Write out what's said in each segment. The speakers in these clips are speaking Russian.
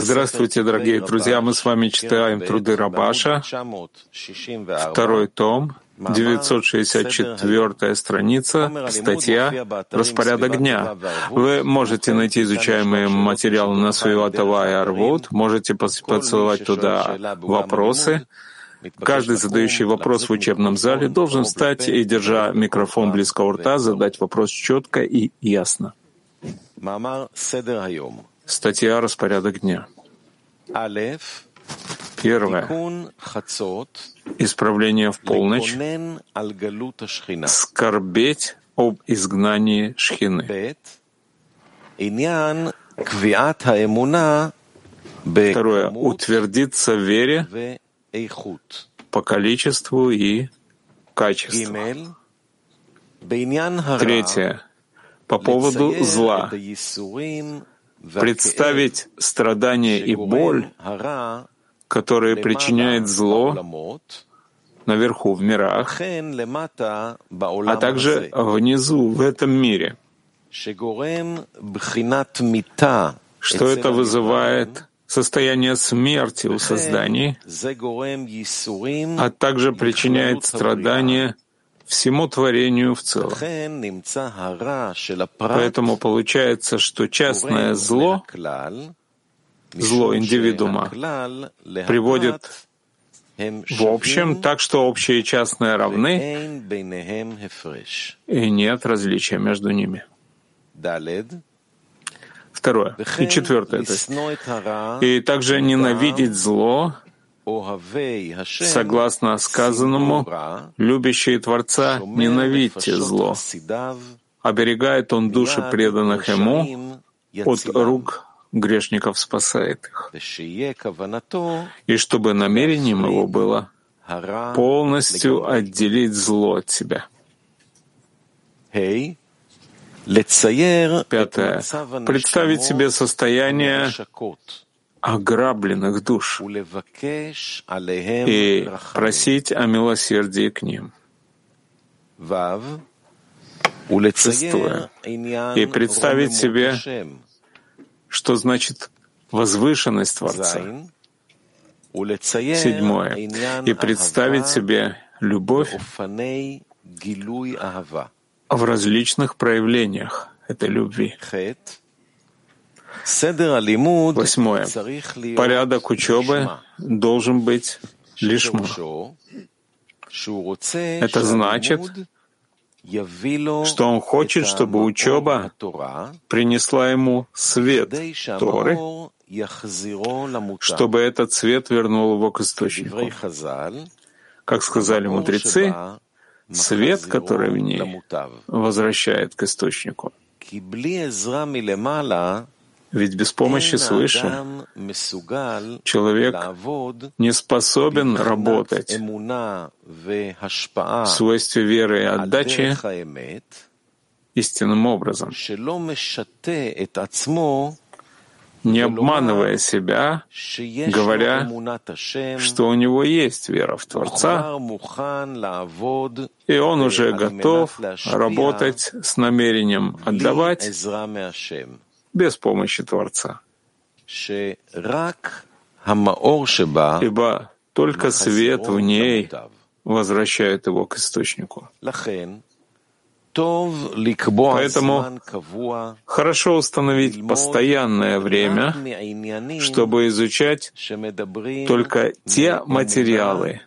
Здравствуйте, дорогие друзья! Мы с вами читаем труды Рабаша, второй том, 964 страница, статья «Распорядок дня». Вы можете найти изучаемые материалы на свою Атава и Арвуд, можете посылать туда вопросы. Каждый задающий вопрос в учебном зале должен встать и, держа микрофон близко у рта, задать вопрос четко и ясно. Статья «Распорядок дня». Первое. Исправление в полночь. Скорбеть об изгнании Шхины. Второе. Утвердиться в вере по количеству и качеству. Третье. По поводу зла представить страдания и боль, которые причиняет зло наверху в мирах, а также внизу в этом мире, что это вызывает состояние смерти у созданий, а также причиняет страдания всему творению в целом. Поэтому получается, что частное зло, зло индивидуума, приводит в общем, так что общее и частное равны, и нет различия между ними. Второе. И четвертое. То есть, и также ненавидеть зло, Согласно сказанному, любящие Творца ненавидьте зло. Оберегает он души преданных ему, от рук грешников спасает их. И чтобы намерением его было полностью отделить зло от себя. Пятое. Представить себе состояние ограбленных душ и просить о милосердии к ним. Шестое. И представить себе, что значит возвышенность Творца. Седьмое. И представить себе любовь в различных проявлениях этой любви. Восьмое. Порядок учебы должен быть лишма. Это значит, что он хочет, чтобы учеба принесла ему свет Торы, чтобы этот свет вернул его к источнику. Как сказали мудрецы, свет, который в ней, возвращает к источнику. Ведь без помощи свыше человек не способен работать. в свойстве веры и отдачи истинным образом, не обманывая себя, говоря, что у него есть вера в Творца, и он уже готов работать с намерением отдавать без помощи Творца. Ибо только свет в ней возвращает его к источнику. Поэтому хорошо установить постоянное время, чтобы изучать только те материалы,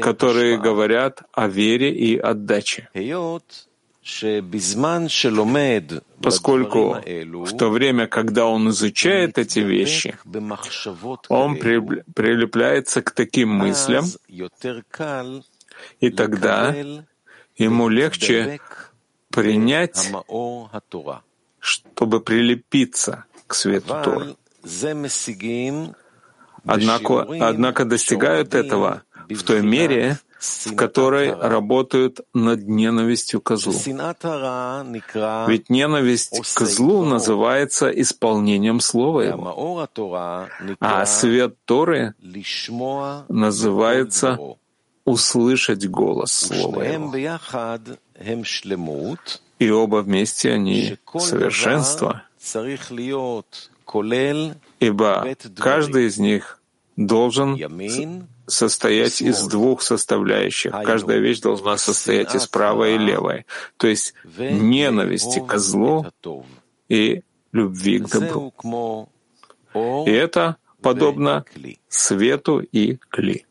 которые говорят о вере и отдаче поскольку в то время, когда он изучает эти вещи, он прилепляется к таким мыслям, и тогда ему легче принять, чтобы прилепиться к свету Торы. Однако, однако достигают этого в той мере, в которой работают над ненавистью к злу. Ведь ненависть к злу называется исполнением Слова Его, а свет Торы называется услышать голос Слова Его. И оба вместе они — совершенство — ибо каждый из них должен состоять из двух составляющих. Каждая вещь должна состоять из правой и левой, то есть ненависти к злу и любви к добру. И это подобно свету и кли.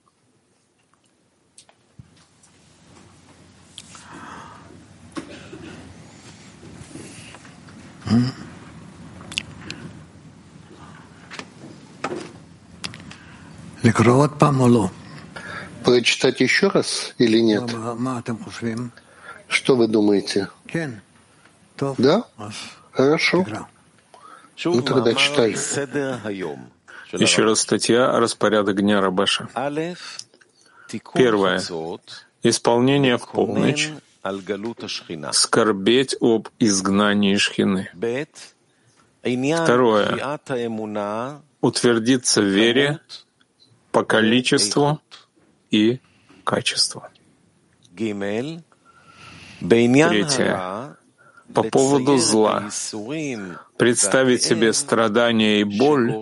Прочитать еще раз или нет? Что вы думаете? Да? Хорошо. Ну тогда читай. Еще раз статья «Распорядок дня Рабаша». Первое. Исполнение в полночь. Скорбеть об изгнании Шхины. Второе. Утвердиться в вере по количеству и качеству. Третье. По поводу зла. Представить себе страдания и боль,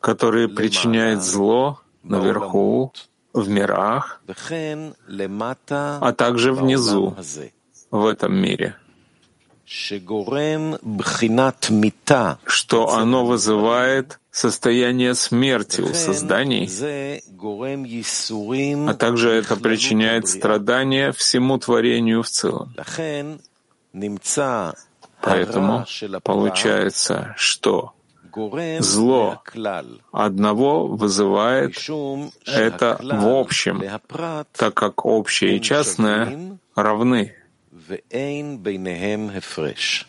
которые причиняет зло наверху, в мирах, а также внизу, в этом мире что оно вызывает состояние смерти у созданий, а также это причиняет страдания всему творению в целом. Поэтому получается, что зло одного вызывает это в общем, так как общее и частное равны.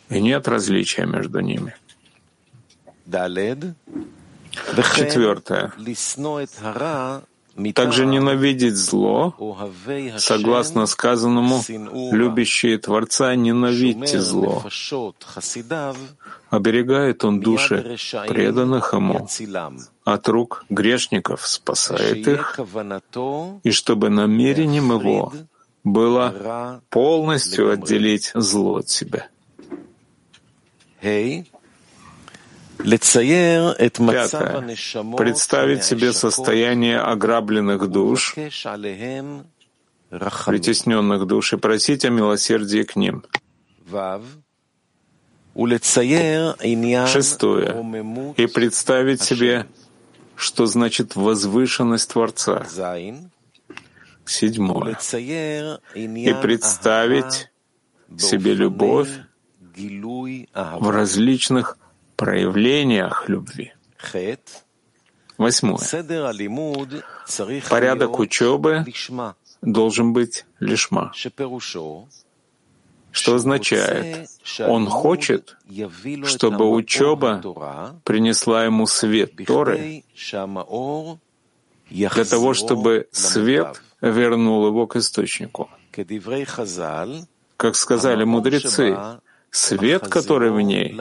И нет различия между ними. Четвертое. Также ненавидеть зло, согласно сказанному, любящие Творца ненавидьте зло. Оберегает он души преданных ему, от рук грешников спасает их, и чтобы намерением его было полностью отделить зло от себя. Пятое. Представить себе состояние ограбленных душ, притесненных душ, и просить о милосердии к ним. Шестое. И представить себе, что значит возвышенность Творца. Седьмое. И представить себе любовь в различных проявлениях любви. Восьмое. Порядок учебы должен быть лишма, что означает, он хочет, чтобы учеба принесла ему свет Торы, для того, чтобы свет вернул его к источнику. Как сказали мудрецы, свет, который в ней,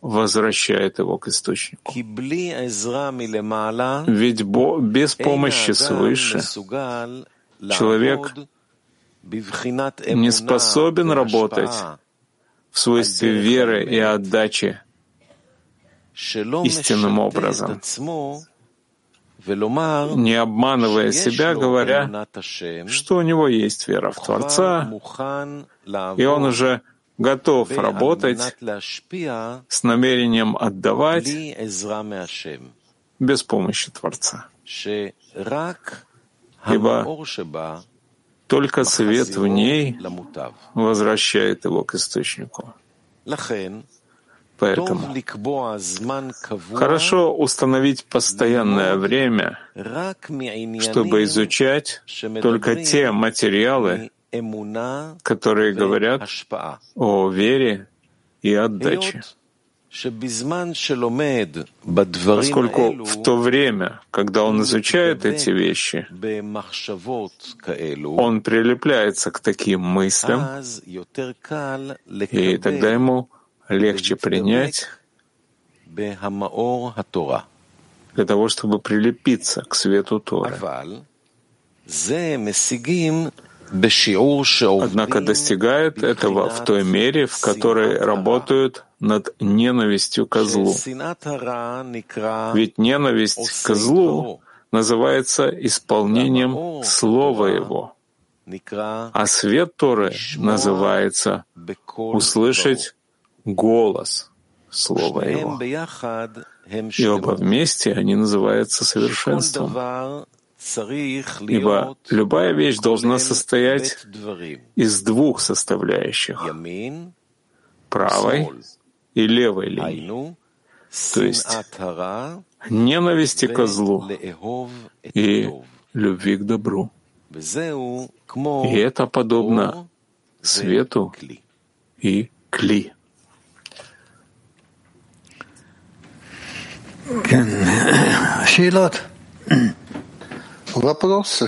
возвращает его к источнику. Ведь без помощи свыше человек не способен работать в свойстве веры и отдачи истинным образом, не обманывая себя, говоря, что у него есть вера в Творца, и он уже готов работать с намерением отдавать без помощи Творца. Ибо только свет в ней возвращает его к источнику. Поэтому хорошо установить постоянное время, чтобы изучать только те материалы, которые говорят о вере и отдаче. Поскольку в то время, когда он изучает эти вещи, он прилепляется к таким мыслям, и тогда ему легче принять для того, чтобы прилепиться к свету Торы. Однако достигают этого в той мере, в которой работают над ненавистью к злу. Ведь ненависть к злу называется исполнением Слова Его, а свет Торы называется услышать голос Слова Его. И оба вместе они называются совершенством. Ибо любая вещь должна состоять из двух составляющих — правой и левой линии, то есть ненависти к злу и любви к добру. И это подобно свету и кли. Вопросы?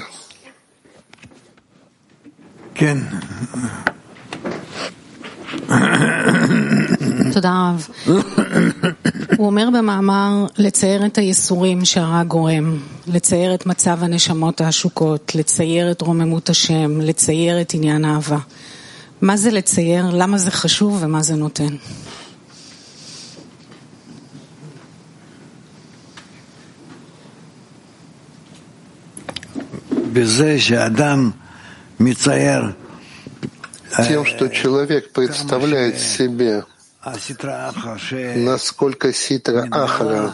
תודה רב. הוא אומר במאמר לצייר את הייסורים שהרע גורם, לצייר את מצב הנשמות העשוקות, לצייר את רוממות השם, לצייר את עניין האהבה. מה זה לצייר, למה זה חשוב ומה זה נותן? Тем, что человек представляет себе, насколько ситра Ахара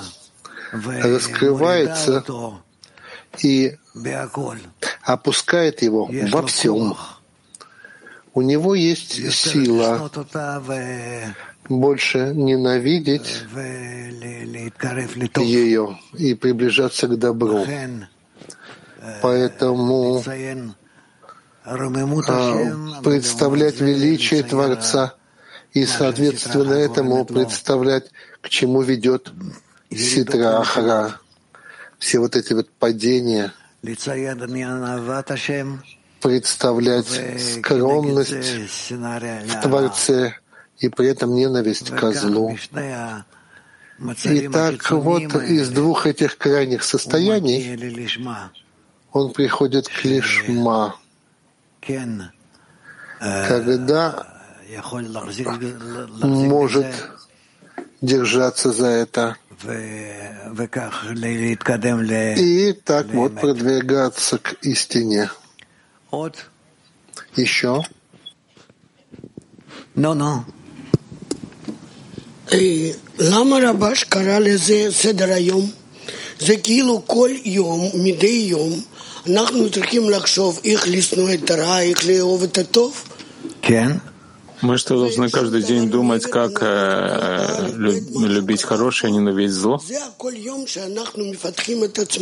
раскрывается и опускает его во всем. У него есть сила. больше ненавидеть ее и приближаться к добру. Поэтому а, представлять величие Творца и, соответственно, этому представлять, к чему ведет Ситра Ахара. Все вот эти вот падения, представлять скромность в Творце и при этом ненависть к злу. И так вот из двух этих крайних состояний он приходит к лишма, когда может держаться за это. И так вот продвигаться к истине. Еще? No, no. למה רבש קרא לזה סדר היום? זה כאילו כל יום, מדי יום, אנחנו צריכים לחשוב איך לשנוא את הרע, איך לאהוב את הטוב? כן. Мы что, должны каждый день думать, как э, любить хорошее, ненавидеть зло?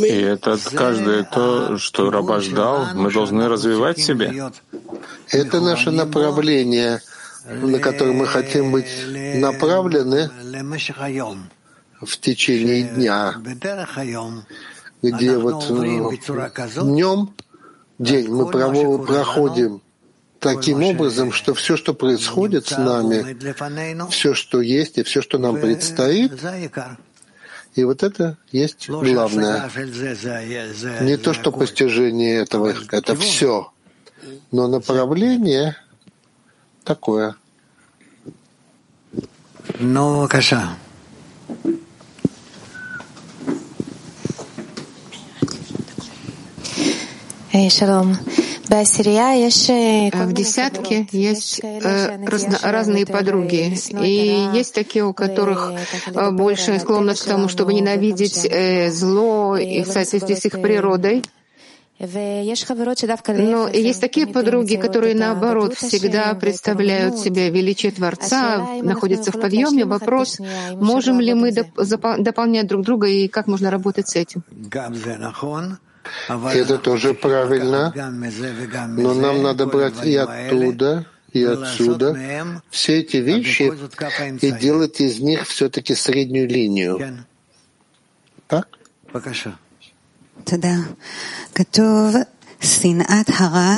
И это каждое то, что Раба ждал, мы должны развивать в себе. Это наше направление, на которое мы хотим быть направлены в течение дня, где вот днем, день мы проходим таким образом, что все, что происходит с нами, все, что есть и все, что нам предстоит, и вот это есть главное. Не то, что постижение этого, это все, но направление такое. Ну, Каша. В десятке есть э, разно, разные подруги, и есть такие, у которых э, больше склонность к тому, чтобы ненавидеть э, зло и в соответствии с их природой. Но есть такие подруги, которые, наоборот, всегда представляют себе величие Творца, находятся в подъеме. Вопрос, можем ли мы дополнять друг друга и как можно работать с этим? Это тоже правильно, но нам надо брать и оттуда, и отсюда все эти вещи и делать из них все-таки среднюю линию. Так?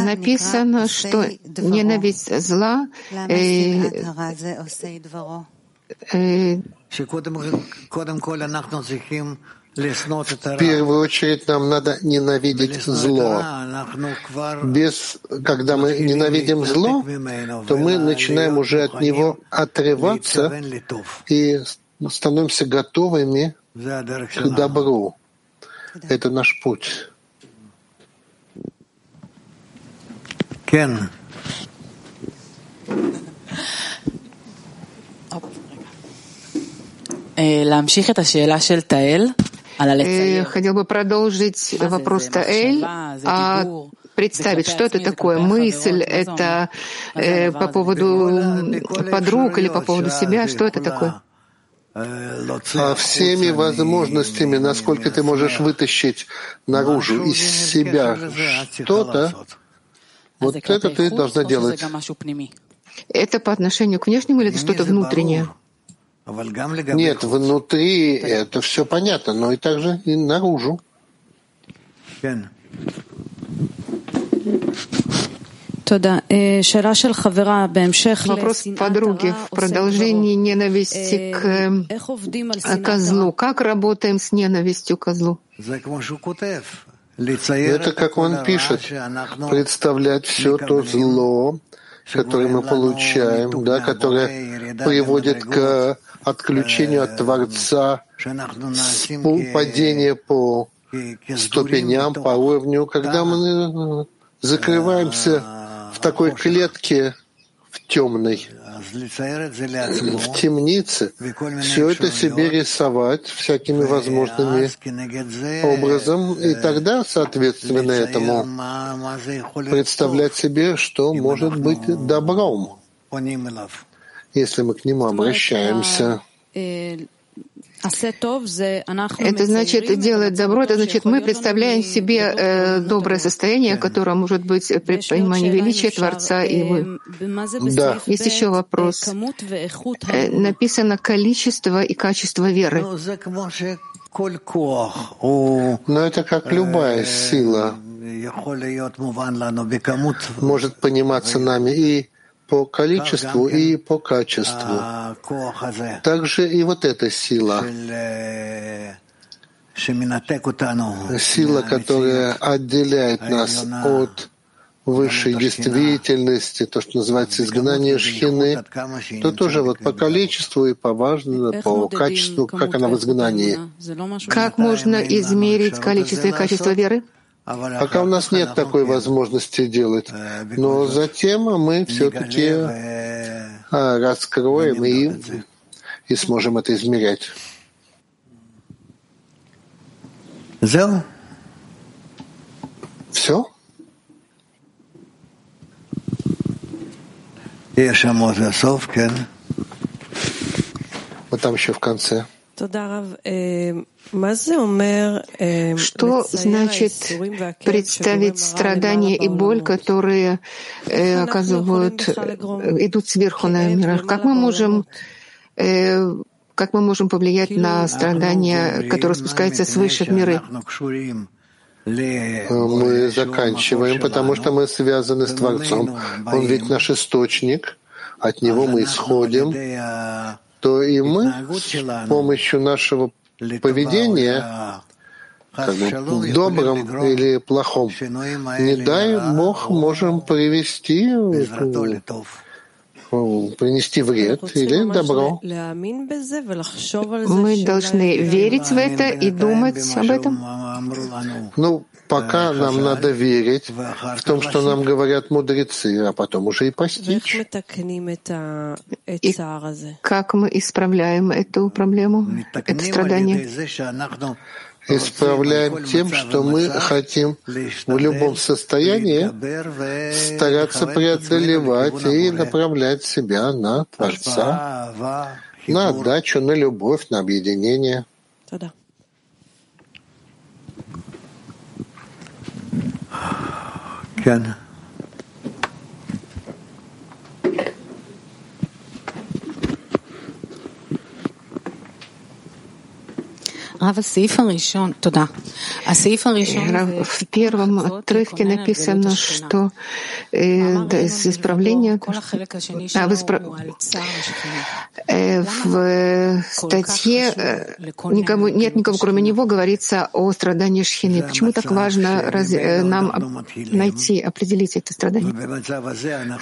Написано, что ненависть зла э, э, В первую очередь нам надо ненавидеть зло. Без, когда мы ненавидим зло, то мы начинаем уже от него отрываться и становимся готовыми к добру. Это наш путь. Кен. להמשיך את השאלה של תהל. Хотел бы продолжить вопрос Таэль, а представить, что это такое. Мысль — это э, по поводу подруг или по поводу себя, что это такое? А всеми возможностями, насколько ты можешь вытащить наружу из себя что-то, вот это ты должна делать. Это по отношению к внешнему или это что-то внутреннее? Нет, внутри это все понятно, но и также и наружу. Вопрос подруги. В продолжении ненависти к козлу. Как работаем с ненавистью к козлу? Это как он пишет, представлять все то зло, которое мы получаем, да, которое приводит к отключению от Творца, падение по ступеням, по уровню, когда мы э, закрываемся в такой клетке, в темной, в темнице, все это себе рисовать всякими возможными образом, и тогда, соответственно этому, представлять себе, что может быть добром если мы к нему обращаемся. Это значит делать добро, это значит мы представляем себе э, доброе состояние, которое может быть при понимании величия Творца и вы. Да. Есть еще вопрос. Э, написано количество и качество веры. Но это как любая сила может пониматься нами и по количеству и по качеству. Также и вот эта сила, сила, которая отделяет нас от высшей действительности, то, что называется изгнание шхины, то тоже вот по количеству и по важному, по качеству, как она в изгнании. Как можно измерить количество и качество веры? Пока у нас нет такой возможности делать. Но затем мы все-таки а, раскроем и, и сможем это измерять. Все? Вот там еще в конце. Что значит представить страдания и боль, которые э, оказывают, э, идут сверху на мир? Как мы можем э, как мы можем повлиять на страдания, которые спускаются свыше в миры? Мы заканчиваем, потому что мы связаны с Творцом. Он ведь наш источник, от него мы исходим, то и мы с помощью нашего поведения, как бы, добром или плохом, не дай Бог, можем привести принести вред или добро. Мы должны верить в это и думать об этом. Ну, пока нам надо верить в том, что нам говорят мудрецы, а потом уже и постичь. И как мы исправляем эту проблему, это страдание? Исправляем тем, что мы хотим в любом состоянии стараться преодолевать и направлять себя на Творца, на отдачу, на любовь, на объединение. Кен. В первом отрывке написано, что э, исправление а, в, исправ... э, в статье э, никого, нет никого, кроме него, говорится о страдании Шхины. Почему так важно раз, нам найти, определить это страдание?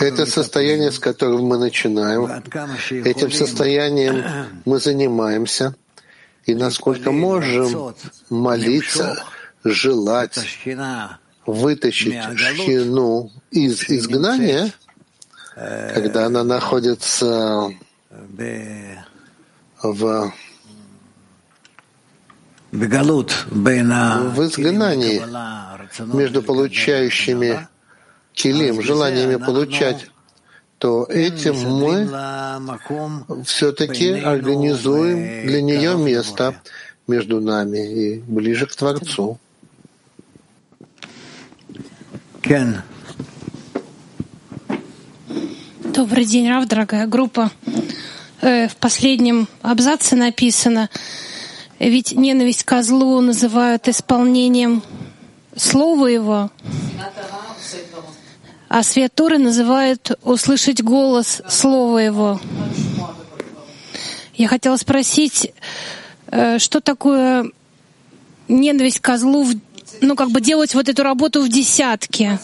Это состояние, с которого мы начинаем. Этим состоянием мы занимаемся — и насколько можем молиться, желать вытащить шхину из изгнания, когда она находится в в изгнании между получающими килим, желаниями получать то этим мы все-таки организуем для нее место между нами и ближе к Творцу. Кен. Добрый день, Рав, дорогая группа. Э, в последнем абзаце написано, ведь ненависть к злу называют исполнением слова его, а свет Торы называют услышать голос Слова Его. Я хотела спросить, э, что такое ненависть козлу, ну как бы делать вот эту работу в десятке,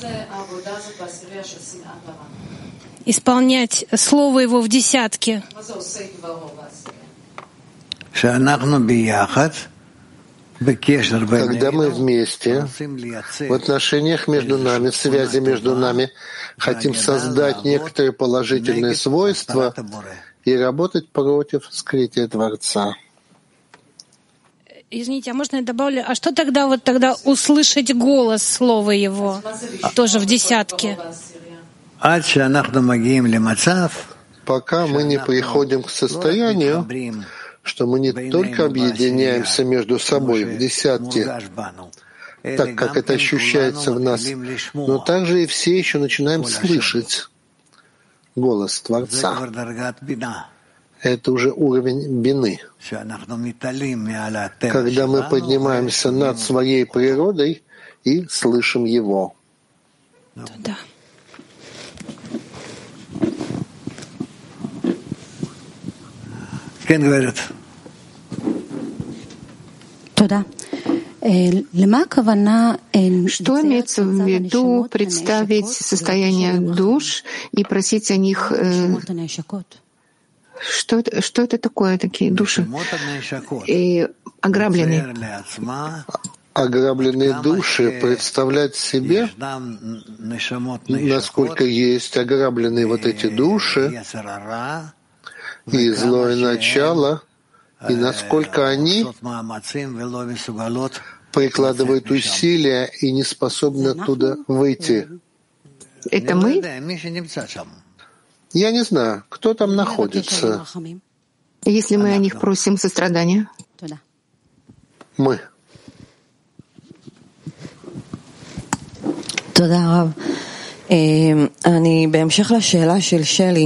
исполнять Слово Его в десятке. Когда мы вместе, в отношениях между нами, в связи между нами, хотим создать некоторые положительные свойства и работать против скрытия Творца. Извините, а можно я добавлю? А что тогда вот тогда услышать голос слова его тоже в десятке? Пока мы не приходим к состоянию, что мы не только объединяемся между собой в десятки, так как это ощущается в нас, но также и все еще начинаем слышать голос Творца. Это уже уровень бины. Когда мы поднимаемся над своей природой и слышим Его. Да. Туда. Что имеется в виду представить состояние душ и просить о них? Э, что, это, что это такое, такие души? И ограбленные. Ограбленные души представлять себе, насколько есть ограбленные вот эти души, и злое начало, и насколько они прикладывают усилия и не способны оттуда выйти. Это мы? Я не знаю, кто там находится. Если мы о них просим сострадания? Мы.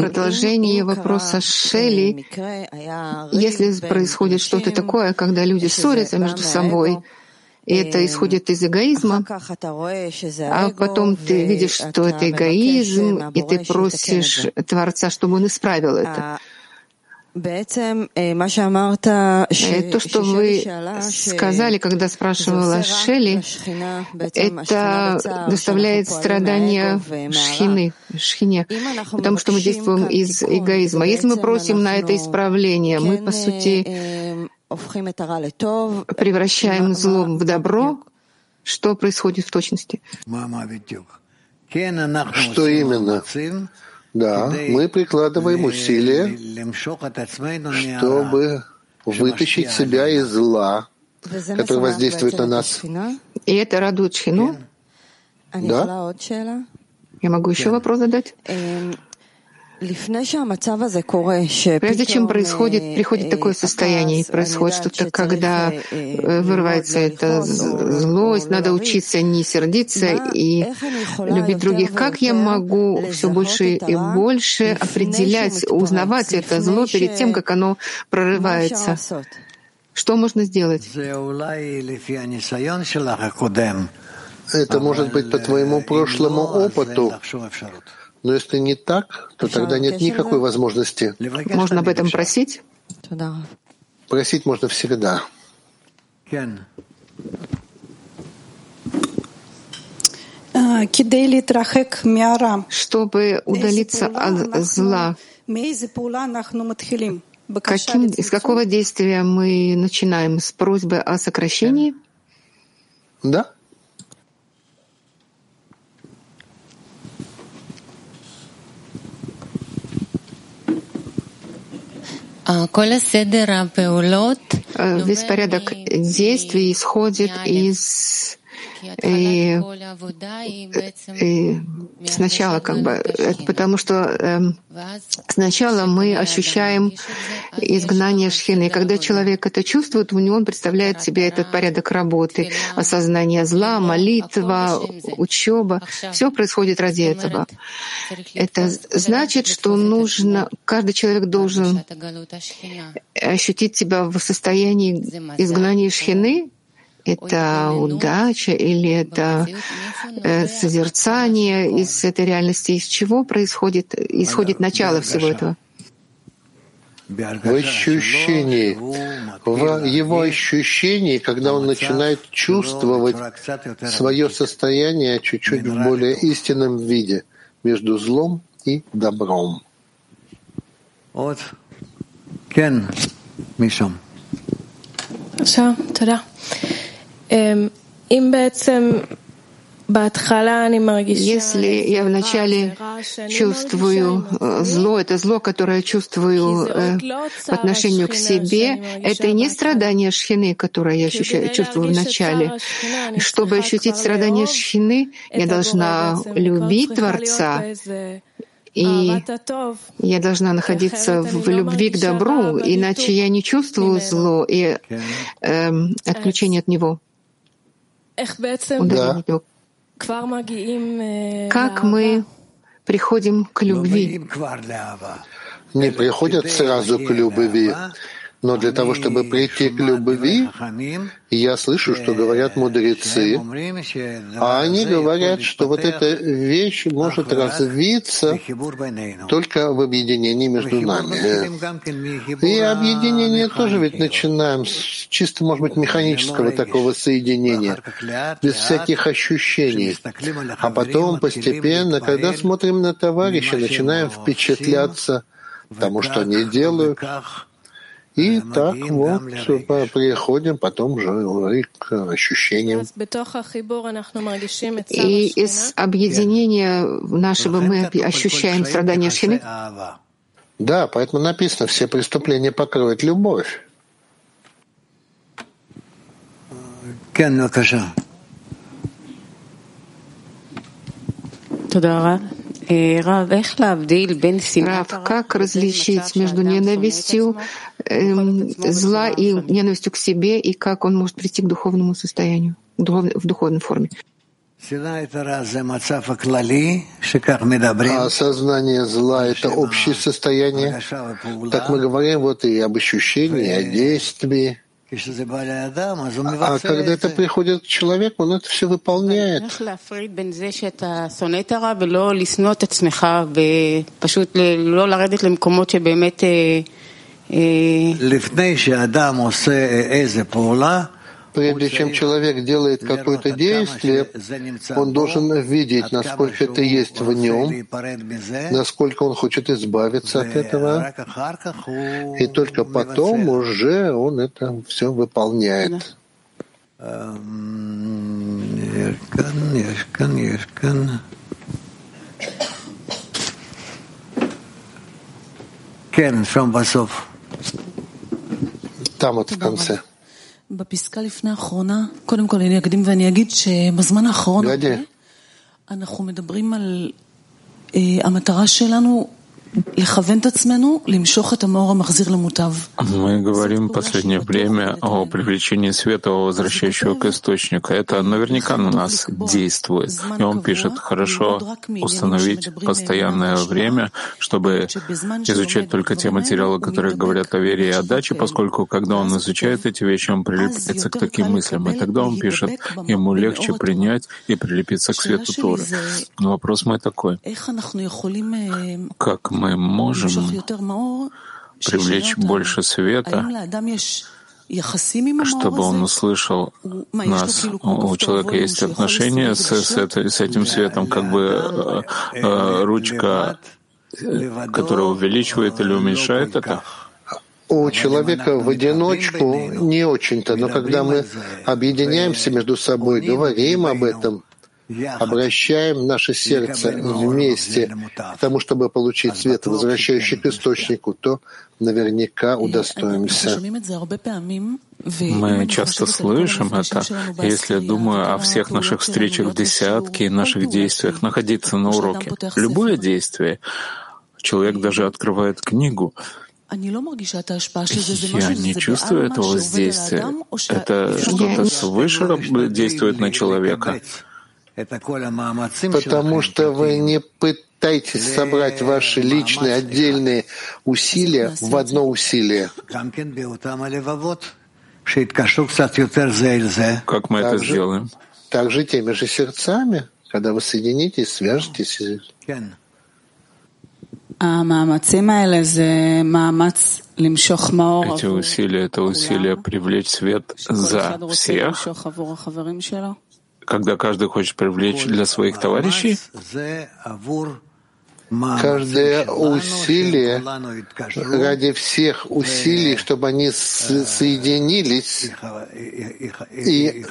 Продолжение вопроса Шелли. Если происходит что-то такое, когда люди ссорятся между собой, и это исходит из эгоизма, а потом ты видишь, что это эгоизм, и ты просишь Творца, чтобы он исправил это. Э, то, что вы сказали, когда спрашивала Шелли, это доставляет страдания шхины, шхине, потому что мы действуем из эгоизма. Если мы просим на это исправление, мы, по сути, превращаем зло в добро, что происходит в точности? Что именно? Да, мы прикладываем усилия, чтобы вытащить себя из зла, которое воздействует на нас. И это радует Шхину? Да. Я могу еще вопрос задать? Прежде чем происходит, приходит такое состояние, происходит что-то, когда э, вырывается эта злость, надо учиться не сердиться и любить других. Как я могу все больше и больше определять, узнавать это зло перед тем, как оно прорывается? Что можно сделать? Это может быть по твоему прошлому опыту, но если не так, то тогда нет никакой возможности. Можно об этом просить? Просить можно всегда. Чтобы удалиться от зла, Каким, из какого действия мы начинаем? С просьбы о сокращении? Да. Весь порядок действий исходит из и, и сначала как бы, потому что э, сначала мы ощущаем изгнание шхины. И когда человек это чувствует, у него он представляет себе этот порядок работы, осознание зла, молитва, учеба. Все происходит ради этого. Это значит, что нужно, каждый человек должен ощутить себя в состоянии изгнания шхины, это удача или это э, созерцание из этой реальности, из чего происходит, исходит начало всего этого? В ощущении, в его ощущении, когда он начинает чувствовать свое состояние чуть-чуть в более истинном виде между злом и добром. Вот. Кен, Мишам. Все, тогда. Если я вначале чувствую э, зло, это зло, которое чувствую э, по отношению к себе, это не страдание шхины, которое я ощущаю, чувствую вначале. Чтобы ощутить страдание шхины, я должна любить Творца, и я должна находиться в любви к добру, иначе я не чувствую зло и э, отключение от него. Да. Как мы приходим к любви? Не приходят сразу к любви, но для того, чтобы прийти к любви, я слышу, что говорят мудрецы, а они говорят, что вот эта вещь может развиться только в объединении между нами. И объединение тоже ведь начинаем с чисто, может быть, механического такого соединения, без всяких ощущений. А потом постепенно, когда смотрим на товарища, начинаем впечатляться тому, что они делают, и так вот приходим потом же к ощущениям. И из объединения нашего мы ощущаем страдания шхины? Да, поэтому написано, все преступления покроет любовь. Туда, Рав, как различить между ненавистью зла и ненавистью к себе, и как он может прийти к духовному состоянию, в духовной форме? А осознание зла — это общее состояние. Так мы говорим вот и об ощущении, о действии. А когда это приходит к человеку, он это все выполняет. Прежде чем человек делает какое-то действие, он должен видеть, насколько это есть в нем, насколько он хочет избавиться от этого, и только потом уже он это все выполняет. Там вот תם התנצה. בפסקה לפני האחרונה, קודם כל אני אקדים ואני אגיד שבזמן האחרון אנחנו מדברים על אה, המטרה שלנו Мы говорим в последнее время о привлечении света, возвращающего к источнику. Это наверняка на нас действует. И он пишет, хорошо установить постоянное время, чтобы изучать только те материалы, которые говорят о вере и отдаче, поскольку когда он изучает эти вещи, он прилепляется к таким мыслям. И тогда он пишет, ему легче принять и прилепиться к свету Торы. Но вопрос мой такой. Как мы можем привлечь больше света, чтобы он услышал нас. У человека есть отношения с, с, это, с этим светом, как бы э, э, ручка, э, которая увеличивает или уменьшает это. У человека в одиночку не очень-то, но когда мы объединяемся между собой, говорим об этом, обращаем наше сердце вместе к тому, чтобы получить свет, возвращающий к источнику, то наверняка удостоимся. Мы часто слышим это. Если думаю о всех наших встречах в десятке наших действиях, находиться на уроке, любое действие, человек даже открывает книгу, я не чувствую этого воздействия. Это что-то свыше действует на человека. Потому что вы не пытаетесь собрать ваши личные отдельные усилия в одно усилие. Как мы это сделаем? Также теми же сердцами, когда вы соединитесь, свяжетесь. Эти усилия — это усилия привлечь свет за всех, когда каждый хочет привлечь для своих товарищей? Каждое усилие ради всех усилий, чтобы они соединились и,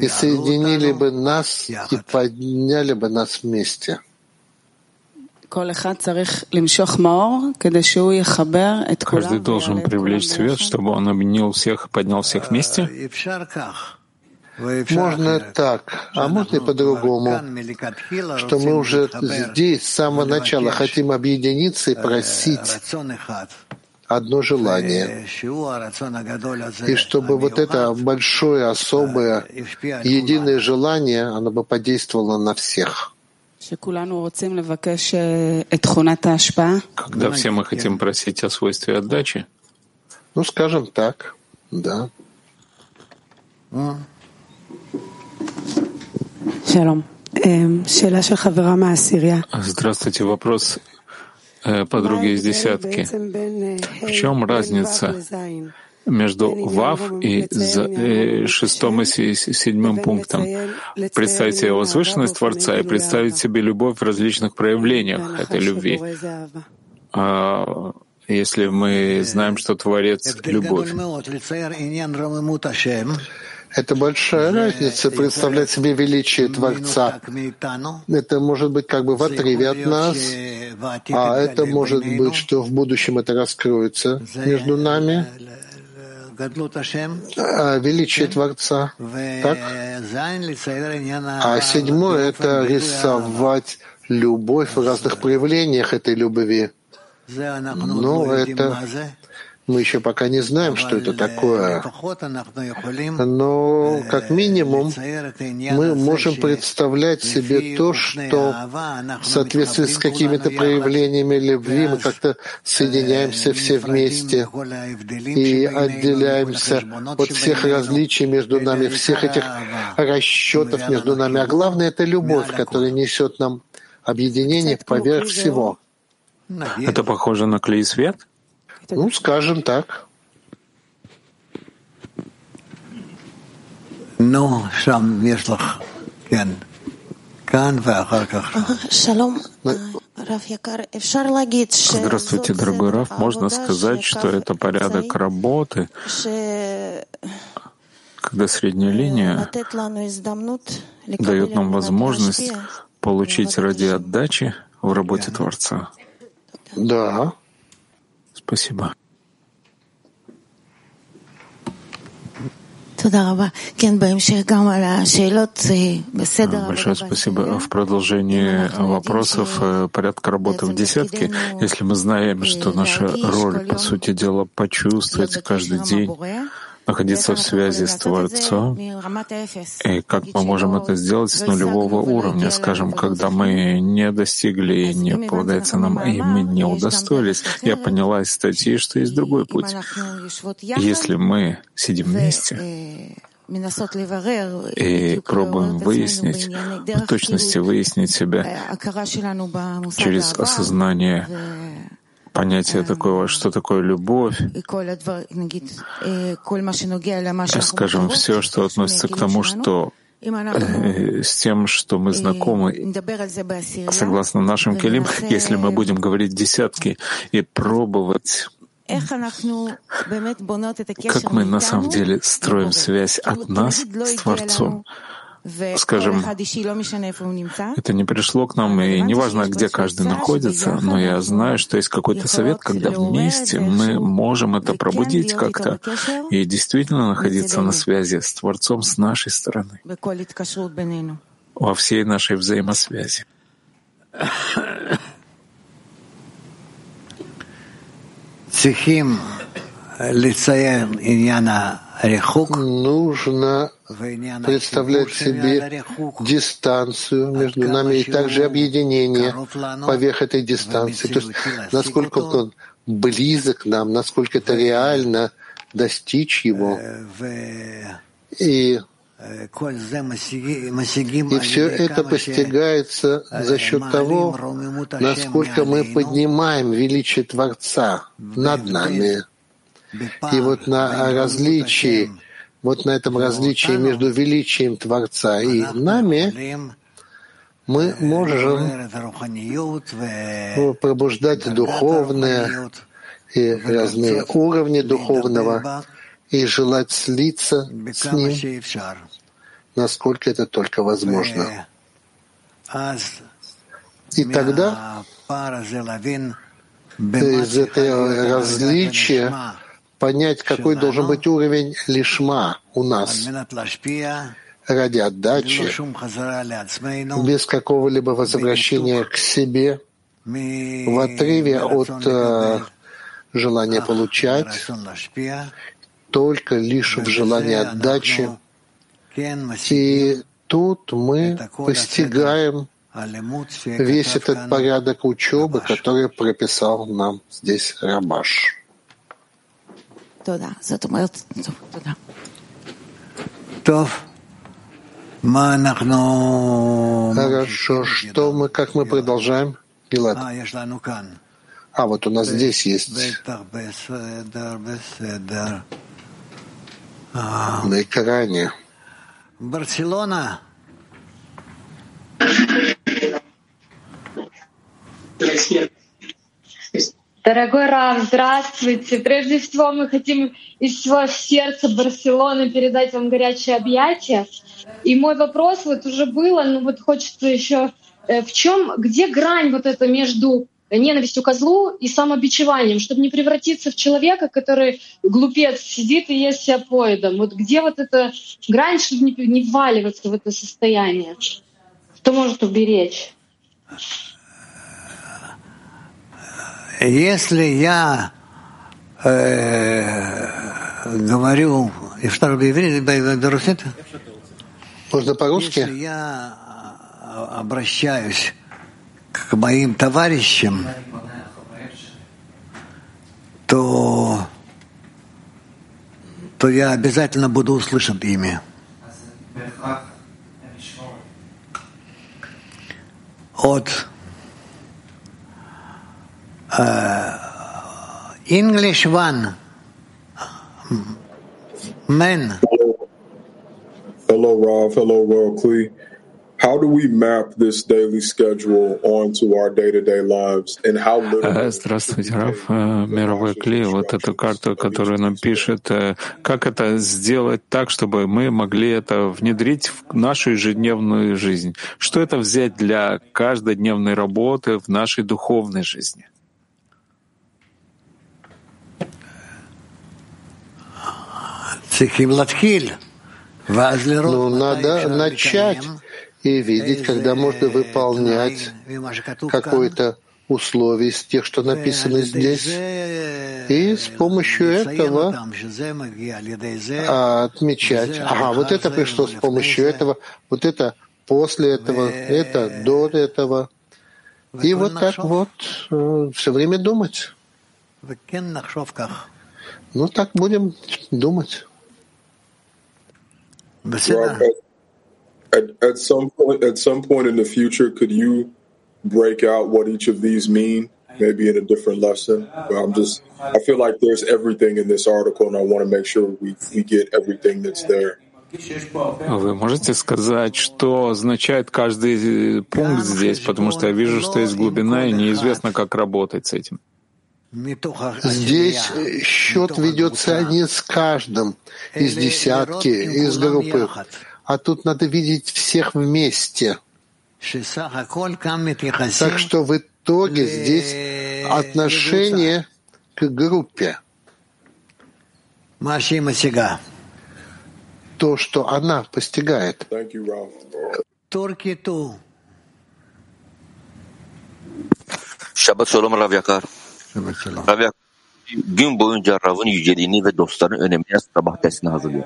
и соединили бы нас и подняли бы нас вместе. Каждый должен привлечь свет, чтобы он объединил всех и поднял всех вместе? Можно так, а можно и по-другому, что мы уже здесь с самого начала хотим объединиться и просить одно желание. И чтобы вот это большое, особое, единое желание, оно бы подействовало на всех. Когда все мы хотим просить о свойстве отдачи? Ну, скажем так, да. Здравствуйте. Вопрос э, подруги из десятки. В чем разница между ВАВ и э, шестым и седьмым пунктом? Представить себе возвышенность Творца и представить себе любовь в различных проявлениях этой любви. А если мы знаем, что Творец — любовь. Это большая разница представлять себе величие Творца. Это может быть как бы в отрыве от нас, а это может быть, что в будущем это раскроется между нами. А величие Творца. Так? А седьмое — это рисовать любовь в разных проявлениях этой любви. Ну, это мы еще пока не знаем, что это такое. Но, как минимум, мы можем представлять себе то, что в соответствии с какими-то проявлениями любви мы как-то соединяемся все вместе и отделяемся от всех различий между нами, всех этих расчетов между нами. А главное — это любовь, которая несет нам объединение поверх всего. Это похоже на клей свет? Ну, скажем так. Ну, сам Ешлах, Кен. Здравствуйте, дорогой Раф. Можно сказать, что это порядок работы, когда средняя линия дает нам возможность получить ради отдачи в работе Творца. Да. Спасибо. Большое спасибо. В продолжении вопросов э, порядка работы в десятке, если мы знаем, что наша роль, по сути дела, почувствовать каждый день, находиться в связи с Творцом, и как мы можем это сделать с нулевого уровня, скажем, когда мы не достигли не полагается нам, и мы не удостоились. Я поняла из статьи, что есть другой путь. Если мы сидим вместе, и пробуем выяснить, в точности выяснить себя через осознание понятие такое, что такое любовь, скажем, все, что относится к тому, что э, с тем, что мы знакомы, согласно нашим келим, если мы будем говорить десятки и пробовать как мы на самом деле строим связь от нас с Творцом, скажем, это не пришло к нам, и неважно, где каждый находится, но я знаю, что есть какой-то совет, когда вместе мы можем это пробудить как-то и действительно находиться на связи с Творцом с нашей стороны, во всей нашей взаимосвязи. Нужно представлять себе дистанцию между нами и также объединение поверх этой дистанции. То есть насколько он близок к нам, насколько это реально достичь его. И и все это постигается за счет того, насколько мы поднимаем величие Творца над нами. И вот на различии вот на этом различии между величием Творца и нами мы можем пробуждать духовное и разные уровни духовного и желать слиться с Ним, насколько это только возможно. И тогда из этого различия понять, какой должен быть уровень лишма у нас ради отдачи, без какого-либо возвращения к себе, в отрыве от э, желания получать, только лишь в желании отдачи. И тут мы постигаем весь этот порядок учебы, который прописал нам здесь Рабаш. תודה. זאת אומרת, טוב, תודה. טוב. Хорошо, что мы, как мы продолжаем? Гилад. А, вот у нас здесь есть на экране. Барселона. Дорогой Рав, здравствуйте. Прежде всего мы хотим из всего сердца Барселоны передать вам горячее объятие. И мой вопрос вот уже было, ну вот хочется еще, э, в чем, где грань вот эта между ненавистью козлу и самобичеванием, чтобы не превратиться в человека, который глупец сидит и ест себя поедом. Вот где вот эта грань, чтобы не, не вваливаться в это состояние? Что может уберечь? Если я э, говорю, и что по-русски? Можно по-русски? Если я обращаюсь к моим товарищам, то, то я обязательно буду услышан ими. От English one, men. Hello, Rob. Hello, Clee. How do we map this daily schedule onto our day-to-day lives, and how little... Здравствуйте, Раф. Мировой клей, вот эту карту, которую нам пишет, как это сделать так, чтобы мы могли это внедрить в нашу ежедневную жизнь? Что это взять для каждодневной работы в нашей духовной жизни? Но ну, надо начать и видеть, когда можно выполнять какое-то условие из тех, что написано здесь. И с помощью этого отмечать, ага, вот это пришло с помощью этого, вот это после этого, это до этого. И вот так вот э, все время думать. Ну так будем думать. At, at some point, at some point in the future, could you break out what each of these mean, maybe in a different lesson? But I'm just, I feel like there's everything in this article, and I want to make sure we, we get everything that's there. Вы можете сказать, что означает каждый пункт здесь, потому что я вижу, что есть глубина, и неизвестно, как работать с этим. Здесь счет ведется не с каждым из десятки, из группы, а тут надо видеть всех вместе. Так что в итоге здесь отношение к группе. То, что она постигает. Şabat Shalom Rav Yakar. Rav Yakar gün boyunca Rav'ın yüceliğini ve dostların önemine sabah dersine hazırlıyor.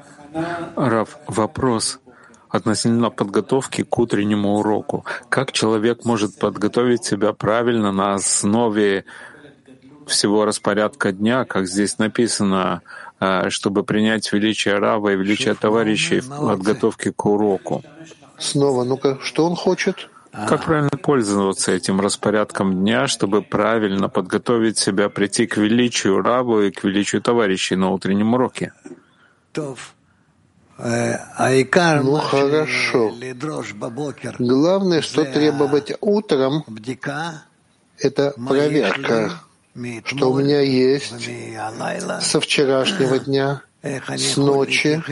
Рав, вопрос относительно подготовки к утреннему уроку. Как человек может подготовить себя правильно на основе всего распорядка дня, как здесь написано, э, чтобы принять величие Рава и величие товарищей в подготовке к уроку? Снова, ну-ка, что он хочет? Как правильно пользоваться этим распорядком дня, чтобы правильно подготовить себя прийти к величию Раву и к величию товарищей на утреннем уроке? Ну хорошо. Главное, что требовать утром, это проверка, что у меня есть со вчерашнего дня, с ночи,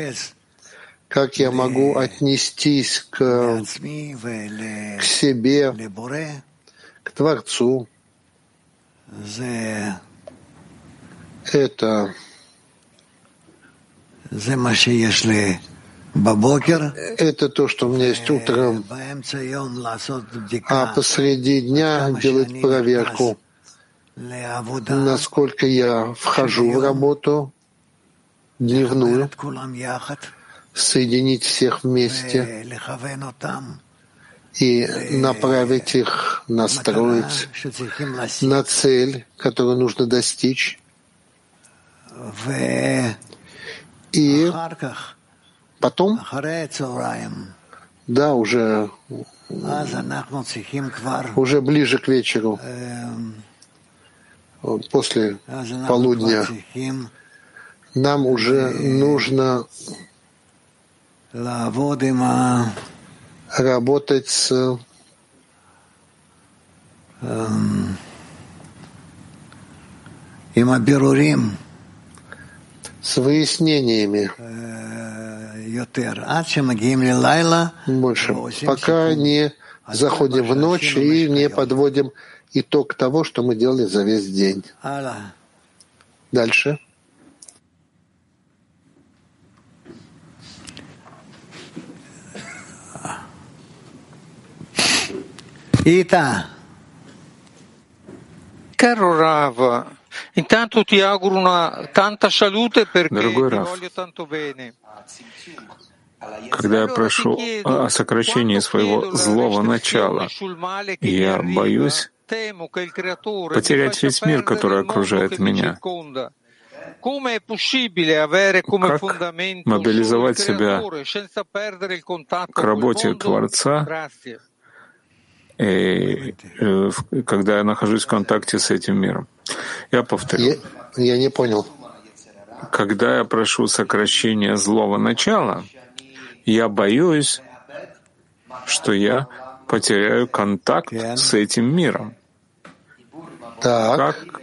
как я могу отнестись к, к себе, к Творцу. Это это то, что у меня есть утром, а посреди дня делать проверку, насколько я вхожу в работу дневную, соединить всех вместе и направить их, настроить на цель, которую нужно достичь. И потом, да, уже, уже ближе к вечеру, после полудня, нам уже нужно работать с с выяснениями. Больше, пока не заходим в ночь и не подводим итог того, что мы делали за весь день. Дальше. Caro Rav, intanto ti auguro una tanta salute perché Дорогой ti Раф, voglio tanto bene. когда я прошу о сокращении своего злого начала, я боюсь потерять весь мир, который окружает меня. Как мобилизовать себя к работе Творца, и, э, когда я нахожусь в контакте с этим миром? Я повторю. Я, я не понял. Когда я прошу сокращения злого начала, я боюсь, что я потеряю контакт с этим миром. Так. Как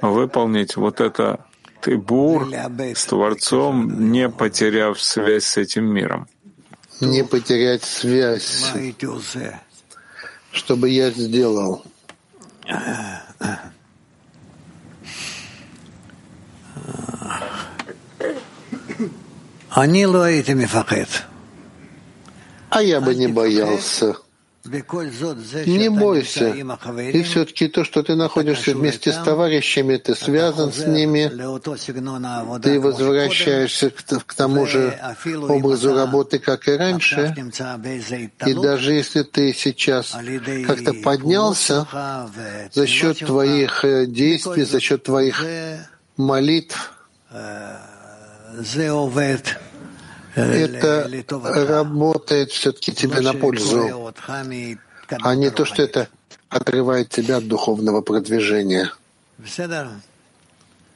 выполнить вот это тыбур с Творцом, не потеряв связь с этим миром? Не потерять связь. Что бы я сделал? А я бы не боялся. Не бойся. И все-таки то, что ты находишься вместе с товарищами, ты связан с ними, ты возвращаешься к тому же образу работы, как и раньше. И даже если ты сейчас как-то поднялся за счет твоих э, действий, за счет твоих молитв, это работает все-таки тебе на пользу, а не то, что это отрывает тебя от духовного продвижения.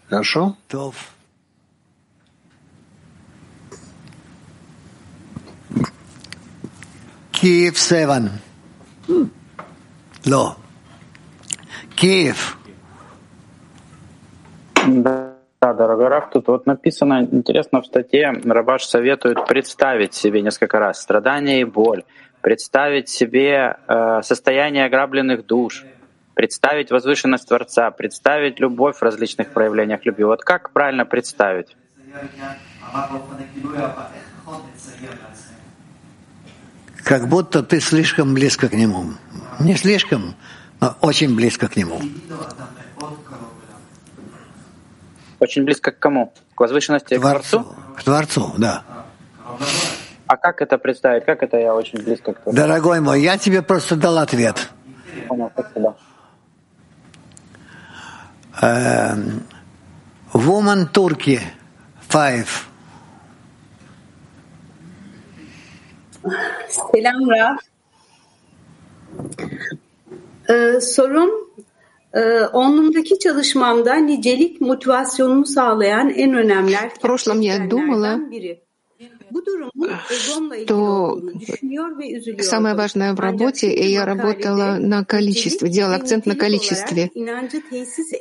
Хорошо? Киев 7. Ло. Киев. Да. Да, дорогой Раф, тут вот написано, интересно, в статье Рабаш советует представить себе несколько раз страдания и боль, представить себе э, состояние ограбленных душ, представить возвышенность Творца, представить любовь в различных проявлениях любви. Вот как правильно представить? Как будто ты слишком близко к нему. Не слишком, но очень близко к нему. Очень близко к кому? К возвышенности, к Творцу? К Творцу, к Творцу да. А как это представить? Как это я очень близко к Творцу? Дорогой мой, я тебе просто дал ответ. Понял, спасибо. Um, woman Turkey, five. Selam Raf. Ee, sorum В прошлом я думала, что самое важное в работе, и я работала на количестве, делала акцент на количестве.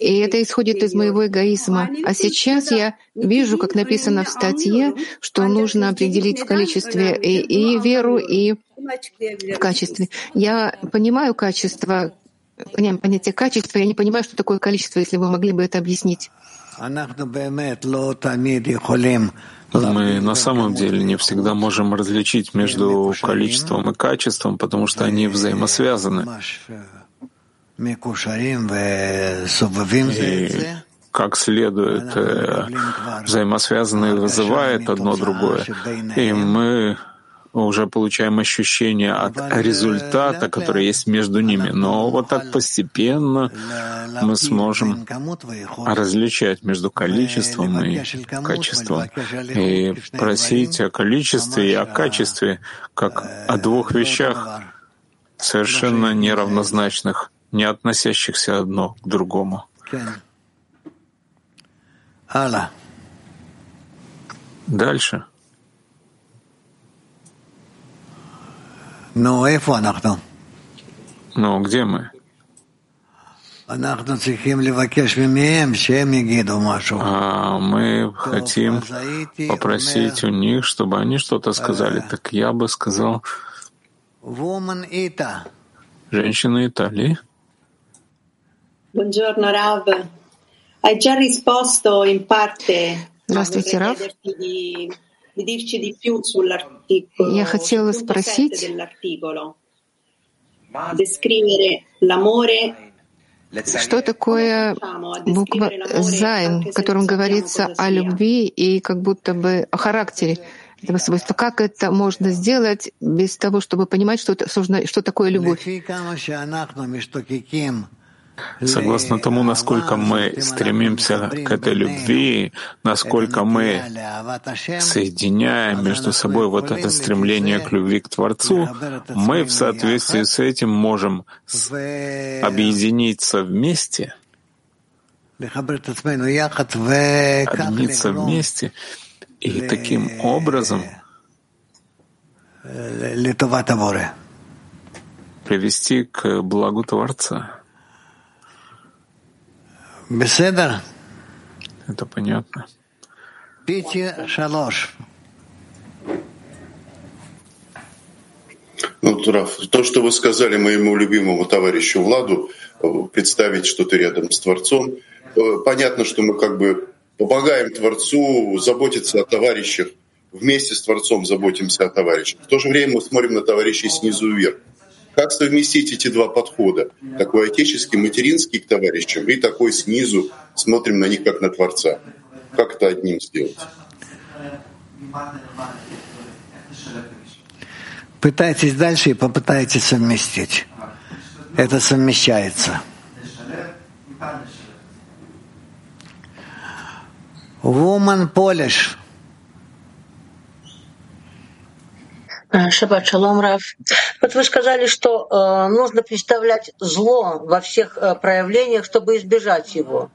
И это исходит из моего эгоизма. А сейчас я вижу, как написано в статье, что нужно определить в количестве и, и веру, и в качестве. Я понимаю качество, понятие качества, я не понимаю, что такое количество, если вы могли бы это объяснить. Мы на самом деле не всегда можем различить между количеством и качеством, потому что они взаимосвязаны. И как следует э, взаимосвязаны и вызывает одно другое. И мы уже получаем ощущение от результата, который есть между ними. Но вот так постепенно мы сможем различать между количеством и качеством и просить о количестве и о качестве как о двух вещах совершенно неравнозначных, не относящихся одно к другому. Дальше. Но ну, где мы? А мы хотим попросить у них, чтобы они что-то сказали. Так я бы сказал, женщина Италии. Здравствуйте, Рав. Я хотела спросить, что такое буква «Зайн», в котором говорится о любви и как будто бы о характере этого свойства? Как это можно сделать без того, чтобы понимать, что, это, что такое любовь? Согласно тому, насколько мы стремимся к этой любви, насколько мы соединяем между собой вот это стремление к любви к Творцу, мы в соответствии с этим можем объединиться вместе, объединиться вместе и таким образом привести к благу Творца. Это понятно. Питье шалош. Ну, Раф, то, что вы сказали моему любимому товарищу Владу, представить, что ты рядом с Творцом, понятно, что мы как бы помогаем Творцу заботиться о товарищах вместе с Творцом заботимся о товарищах. В то же время мы смотрим на товарищей снизу вверх. Как совместить эти два подхода? Такой отеческий, материнский к товарищам и такой снизу смотрим на них как на Творца. Как это одним сделать? Пытайтесь дальше и попытайтесь совместить. Это совмещается. Woman Polish. Шаббат шалом, Раф. Вот вы сказали, что э, нужно представлять зло во всех э, проявлениях, чтобы избежать его.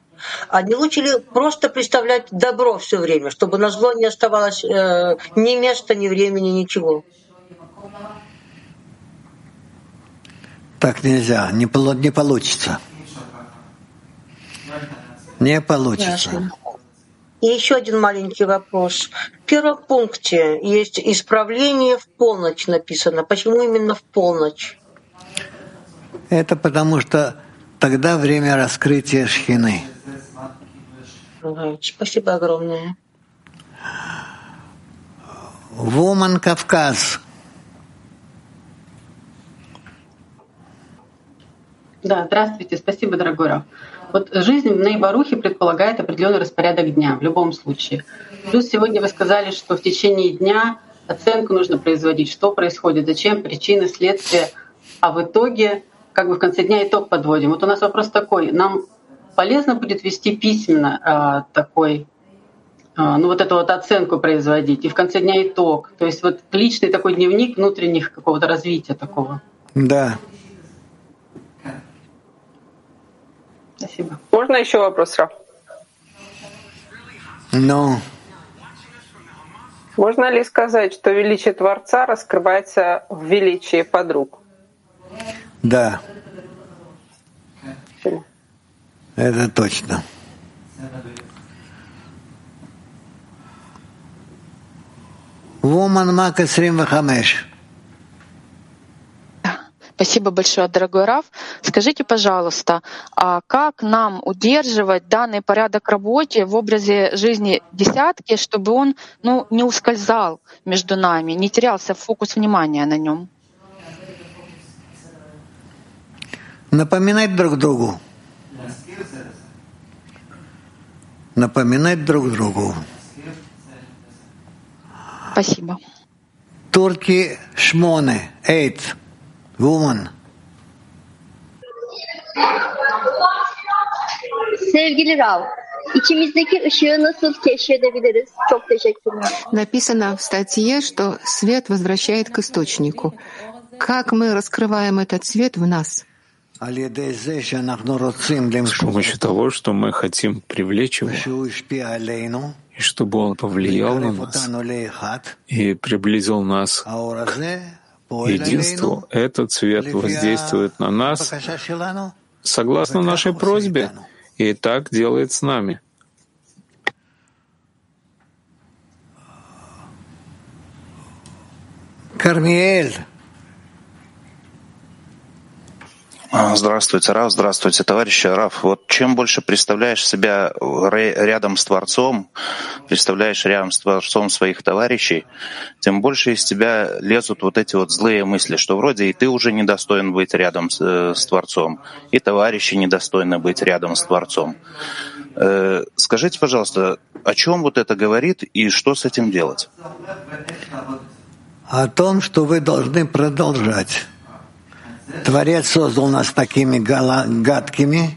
А не лучше ли просто представлять добро все время, чтобы на зло не оставалось э, ни места, ни времени, ничего? Так нельзя, не, не получится. Не получится. Ясно. И еще один маленький вопрос. В первом пункте есть исправление в полночь написано. Почему именно в полночь? Это потому что тогда время раскрытия шхины. Спасибо огромное. Вуман Кавказ. Да, здравствуйте. Спасибо, дорогой Раф. Вот жизнь в Нейбарухе предполагает определенный распорядок дня в любом случае. Плюс сегодня вы сказали, что в течение дня оценку нужно производить, что происходит, зачем, причины, следствия. А в итоге, как бы в конце дня итог подводим. Вот у нас вопрос такой. Нам полезно будет вести письменно а, такой а, ну вот эту вот оценку производить, и в конце дня итог. То есть вот личный такой дневник внутренних какого-то развития такого. Да, Спасибо. Можно еще вопрос, Раф? Ну. Можно ли сказать, что величие Творца раскрывается в величии подруг? Да. Это точно. Woman Maka 25. Спасибо большое, дорогой Раф. Скажите, пожалуйста, а как нам удерживать данный порядок работе в образе жизни десятки, чтобы он ну, не ускользал между нами, не терялся фокус внимания на нем? Напоминать друг другу. Напоминать друг другу. Спасибо. Турки Шмоне, Эйт. Woman. Sevgili Rav, içimizdeki ışığı nasıl keşfedebiliriz? Çok teşekkürler. Написано в статье, что свет возвращает к источнику. Как мы раскрываем этот свет в нас? С помощью того, что мы хотим привлечь его, и чтобы он повлиял на нас и приблизил нас к единству, этот цвет воздействует на нас согласно нашей просьбе, и так делает с нами. Кармиэль. А, здравствуйте, Раф, здравствуйте, товарищи Раф. Вот чем больше представляешь себя рядом с Творцом, представляешь рядом с Творцом своих товарищей, тем больше из тебя лезут вот эти вот злые мысли, что вроде и ты уже недостоин быть рядом с, э, с Творцом, и товарищи недостойны быть рядом с Творцом. Э, скажите, пожалуйста, о чем вот это говорит и что с этим делать? О том, что вы должны продолжать Творец создал нас такими гадкими,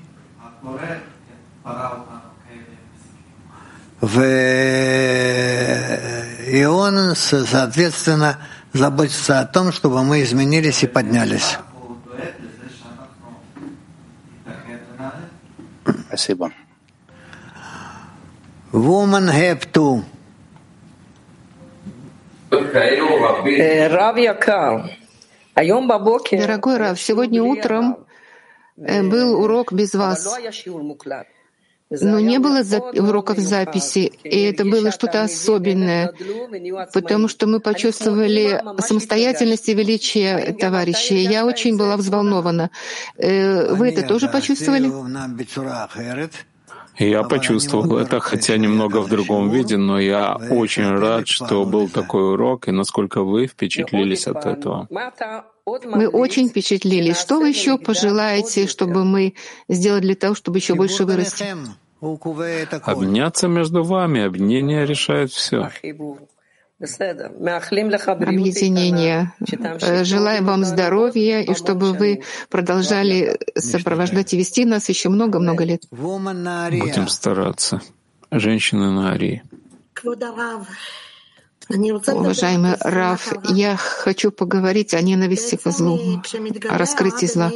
и он, соответственно, заботится о том, чтобы мы изменились и поднялись. Спасибо. Woman have to. Рав Якар, Дорогой Рав, сегодня утром э, был урок без вас, но не было зап- уроков записи, и это было что-то особенное, потому что мы почувствовали самостоятельность и величие товарищей. Я очень была взволнована. Э, вы это тоже почувствовали? Я почувствовал это, хотя немного в другом виде, но я очень рад, что был такой урок, и насколько вы впечатлились от этого. Мы очень впечатлились. Что вы еще пожелаете, чтобы мы сделали для того, чтобы еще больше вырасти? Обняться между вами, объединение решает все объединения. Э, желаем вам здоровья и чтобы вы продолжали сопровождать и вести нас еще много-много лет. Будем стараться. Женщины на Арии. Уважаемый Раф, я хочу поговорить о ненависти к злу, о раскрытии зла.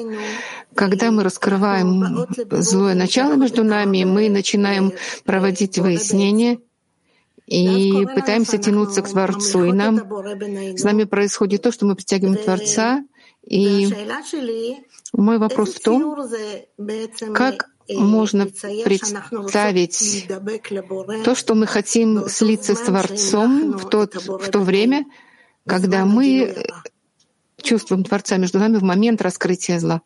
Когда мы раскрываем злое начало между нами, мы начинаем проводить выяснения и пытаемся тянуться к Творцу. И нам, с нами происходит то, что мы притягиваем Творца. И мой вопрос в том, как можно представить то, что мы хотим слиться с Творцом в, тот, в то время, когда мы чувствуем Творца между нами в момент раскрытия зла.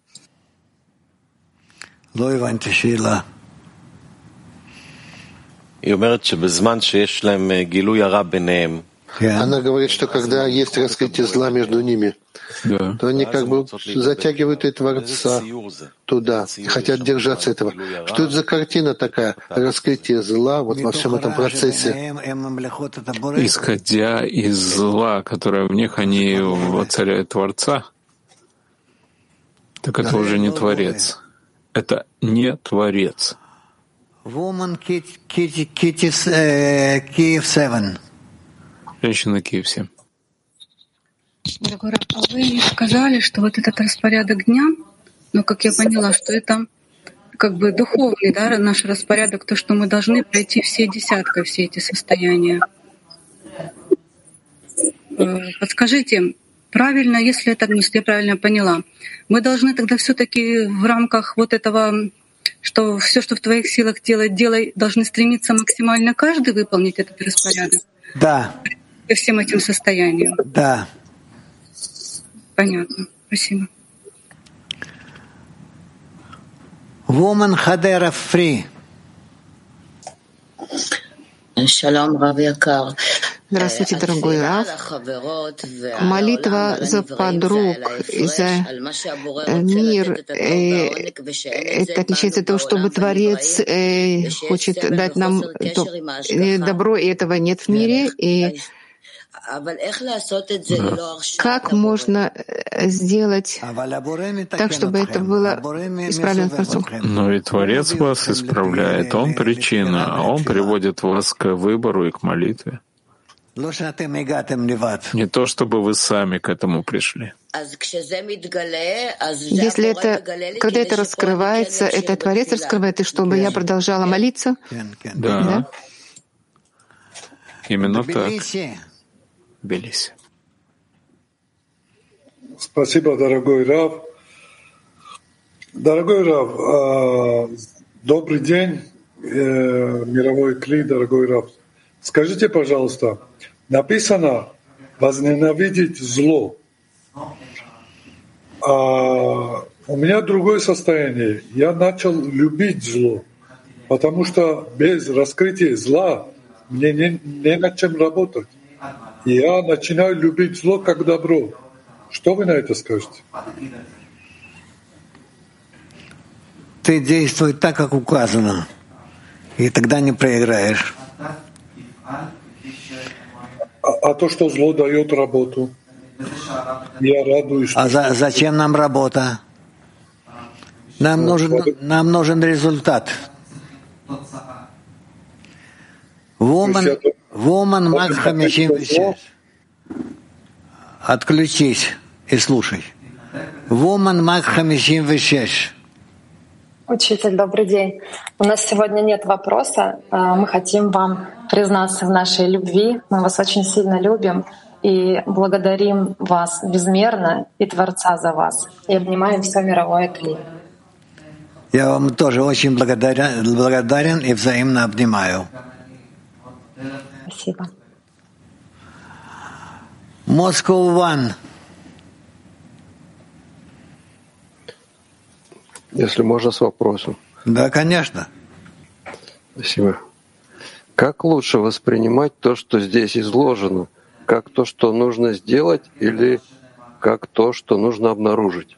Она говорит, что когда есть раскрытие зла между ними, да. то они как бы затягивают и Творца туда и хотят держаться этого. Что это за картина такая? Раскрытие зла вот во всем этом процессе. Исходя из зла, которое в них, они воцаряют Творца, так это уже не Творец. Это не Творец. 7. Женщина Киев 7. Дорогой а вы сказали, что вот этот распорядок дня, ну, как я поняла, что это как бы духовный, да, наш распорядок, то, что мы должны пройти все десятка, все эти состояния. Э, подскажите, правильно, если это, если я правильно поняла, мы должны тогда все-таки в рамках вот этого что все, что в твоих силах делать, делай, должны стремиться максимально каждый выполнить этот распорядок? Да. По всем этим состояниям? Да. Понятно. Спасибо. Woman Hadera Free. Шалом, Рав Якар. Здравствуйте, дорогой Раф. Молитва за подруг и за мир это отличается от того, чтобы Творец э, хочет дать нам добро, и этого нет в мире. И как можно э, сделать так, чтобы это было исправлено Творцом? Но и Творец вас исправляет, Он причина, а Он приводит вас к выбору и к молитве. Не то, чтобы вы сами к этому пришли. Если это, когда это раскрывается, это Творец раскрывает, и чтобы я продолжала молиться? Да. да? Именно так. Белиси. Спасибо, дорогой Рав. Дорогой Рав, а, добрый день, э, мировой кли, дорогой Рав. Скажите, пожалуйста, написано возненавидеть зло. А у меня другое состояние. Я начал любить зло, потому что без раскрытия зла мне не, не над чем работать. И я начинаю любить зло как добро. Что вы на это скажете? Ты действуй так, как указано, и тогда не проиграешь. А, а то, что зло дает работу, я радуюсь. А за, зачем нам работа? Нам нужен, нам нужен результат. Woman, woman Мак Хамишим Отключись и слушай. Woman Мак Хамишим Учитель, добрый день. У нас сегодня нет вопроса. А, мы хотим вам признаться в нашей любви. Мы вас очень сильно любим и благодарим вас безмерно и Творца за вас. И обнимаем все мировое кли. Я вам тоже очень благодарен, благодарен и взаимно обнимаю. Спасибо. Moscow One. Если можно, с вопросом. Да, конечно. Спасибо. Как лучше воспринимать то, что здесь изложено? Как то, что нужно сделать, или как то, что нужно обнаружить?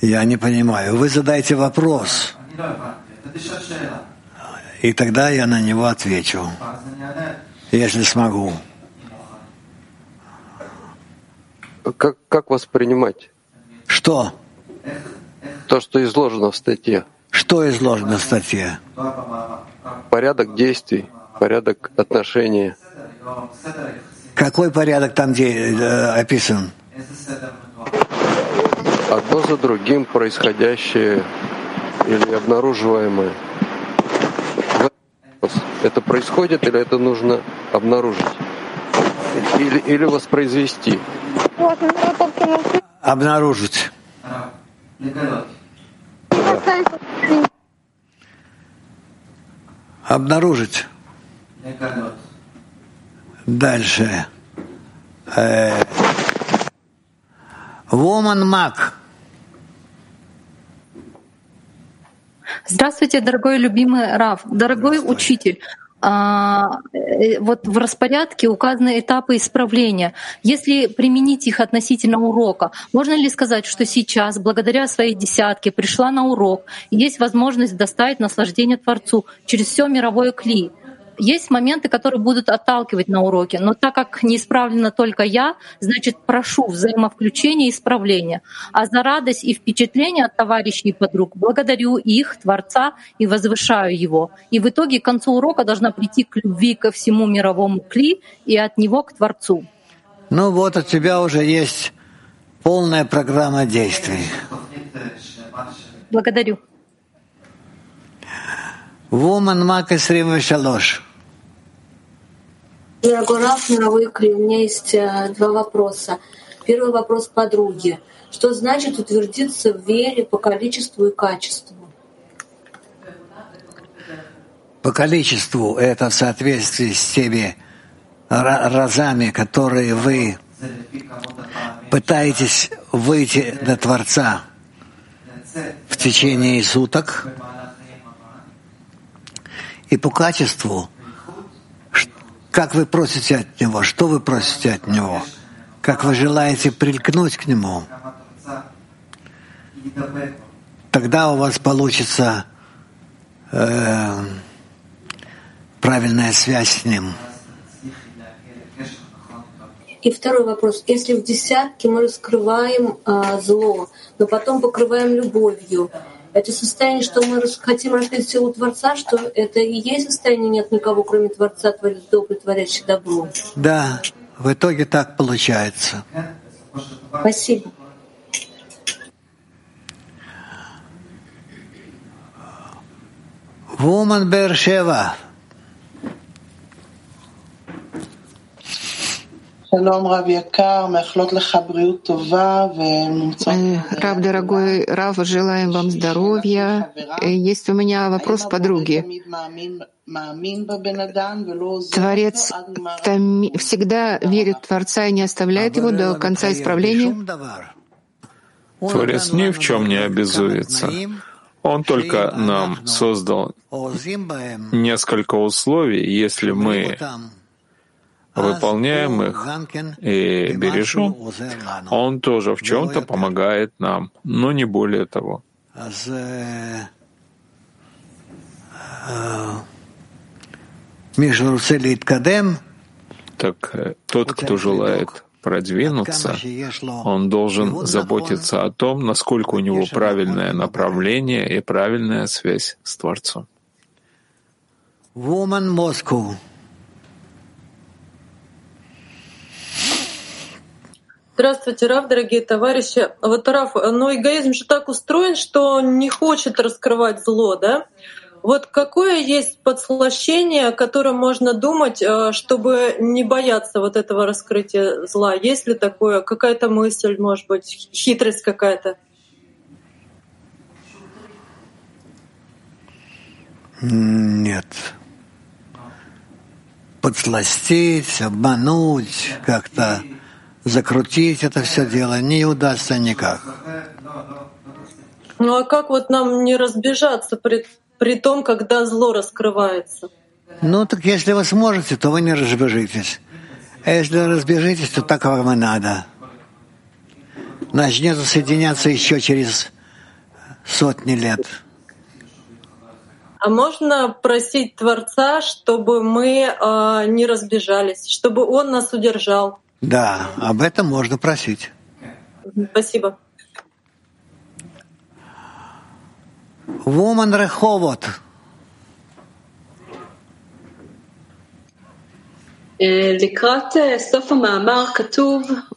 Я не понимаю. Вы задаете вопрос, и тогда я на него отвечу, если смогу. Как, как воспринимать? Что? То, что изложено в статье. Что изложено в статье? Порядок действий, порядок отношений. Какой порядок там где, э, описан? Одно за другим происходящее или обнаруживаемое. Это происходит или это нужно обнаружить? Или, или воспроизвести? Обнаружить. Обнаружить. Дальше. Э, Woman Mac. Здравствуйте, дорогой любимый Рав, дорогой учитель. А, э, вот в распорядке указаны этапы исправления. Если применить их относительно урока, можно ли сказать, что сейчас, благодаря своей десятке, пришла на урок, есть возможность доставить наслаждение Творцу через все мировое кли? Есть моменты, которые будут отталкивать на уроке, но так как не исправлена только я, значит, прошу взаимовключения и исправления. А за радость и впечатление от товарищей и подруг благодарю их, Творца, и возвышаю его. И в итоге к концу урока должна прийти к любви ко всему мировому кли и от него к Творцу. Ну вот у тебя уже есть полная программа действий. Благодарю. Woman Мак 23. Дорогой Раф, мировой Кли, у меня есть э, два вопроса. Первый вопрос к подруге. Что значит утвердиться в вере по количеству и качеству? По количеству это в соответствии с теми разами, которые вы пытаетесь выйти до Творца в течение суток, и по качеству, как вы просите от Него, что вы просите от Него, как вы желаете прилькнуть к Нему, тогда у вас получится э, правильная связь с Ним. И второй вопрос. Если в десятке мы раскрываем а, зло, но потом покрываем любовью, это состояние, что мы хотим раскрыть силу Творца, что это и есть состояние нет никого, кроме Творца, творец добрый, творящий добро. Да, в итоге так получается. Спасибо. Woman Бершева. Рав, дорогой Рав, желаем вам здоровья. Есть у меня вопрос подруги. Творец всегда верит в Творца и не оставляет его до конца исправления? Творец ни в чем не обязуется. Он только нам создал несколько условий, если мы выполняем их и бережем, Он тоже в чем-то помогает нам, но не более того. Так э, тот, кто желает продвинуться, он должен заботиться о том, насколько у него правильное направление и правильная связь с Творцом. Woman Moscow. Здравствуйте, Раф, дорогие товарищи. Вот, Раф, но эгоизм же так устроен, что не хочет раскрывать зло, да? Вот какое есть подслащение, которое можно думать, э, чтобы не бояться вот этого раскрытия зла? Есть ли такое? Какая-то мысль, может быть, хитрость какая-то? Нет. Подсластить, обмануть как-то закрутить это все дело не удастся никак. Ну а как вот нам не разбежаться при, при том, когда зло раскрывается? Ну так если вы сможете, то вы не разбежитесь. А если разбежитесь, то так вам и надо. Начнет соединяться еще через сотни лет. А можно просить Творца, чтобы мы э, не разбежались, чтобы Он нас удержал? Да, об этом можно просить. Спасибо. Woman Реховод.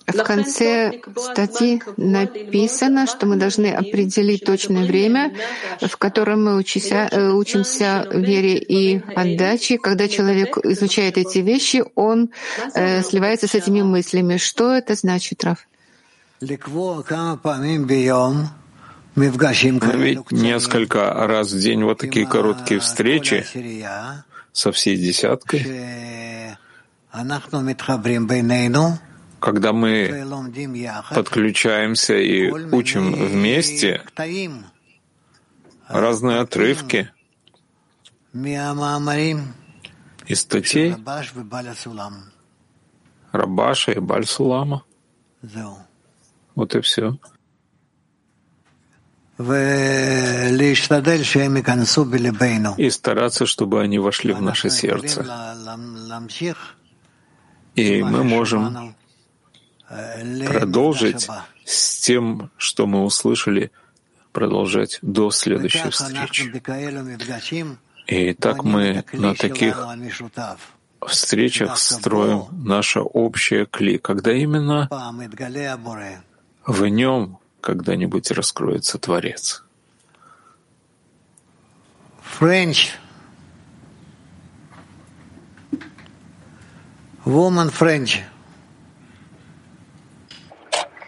В конце статьи написано, что мы должны определить точное время, в котором мы учимся, э, учимся вере и отдаче. Когда человек изучает эти вещи, он э, сливается с этими мыслями. Что это значит, Раф? Ведь несколько раз в день вот такие короткие встречи со всей десяткой когда мы подключаемся и учим вместе разные отрывки из статей Рабаша и Бальсулама. Вот и все. И стараться, чтобы они вошли в наше сердце. И мы можем продолжить с тем, что мы услышали, продолжать до следующей встречи. И так мы на таких встречах строим наше общее кли, когда именно? В нем когда-нибудь раскроется Творец. French Woman French.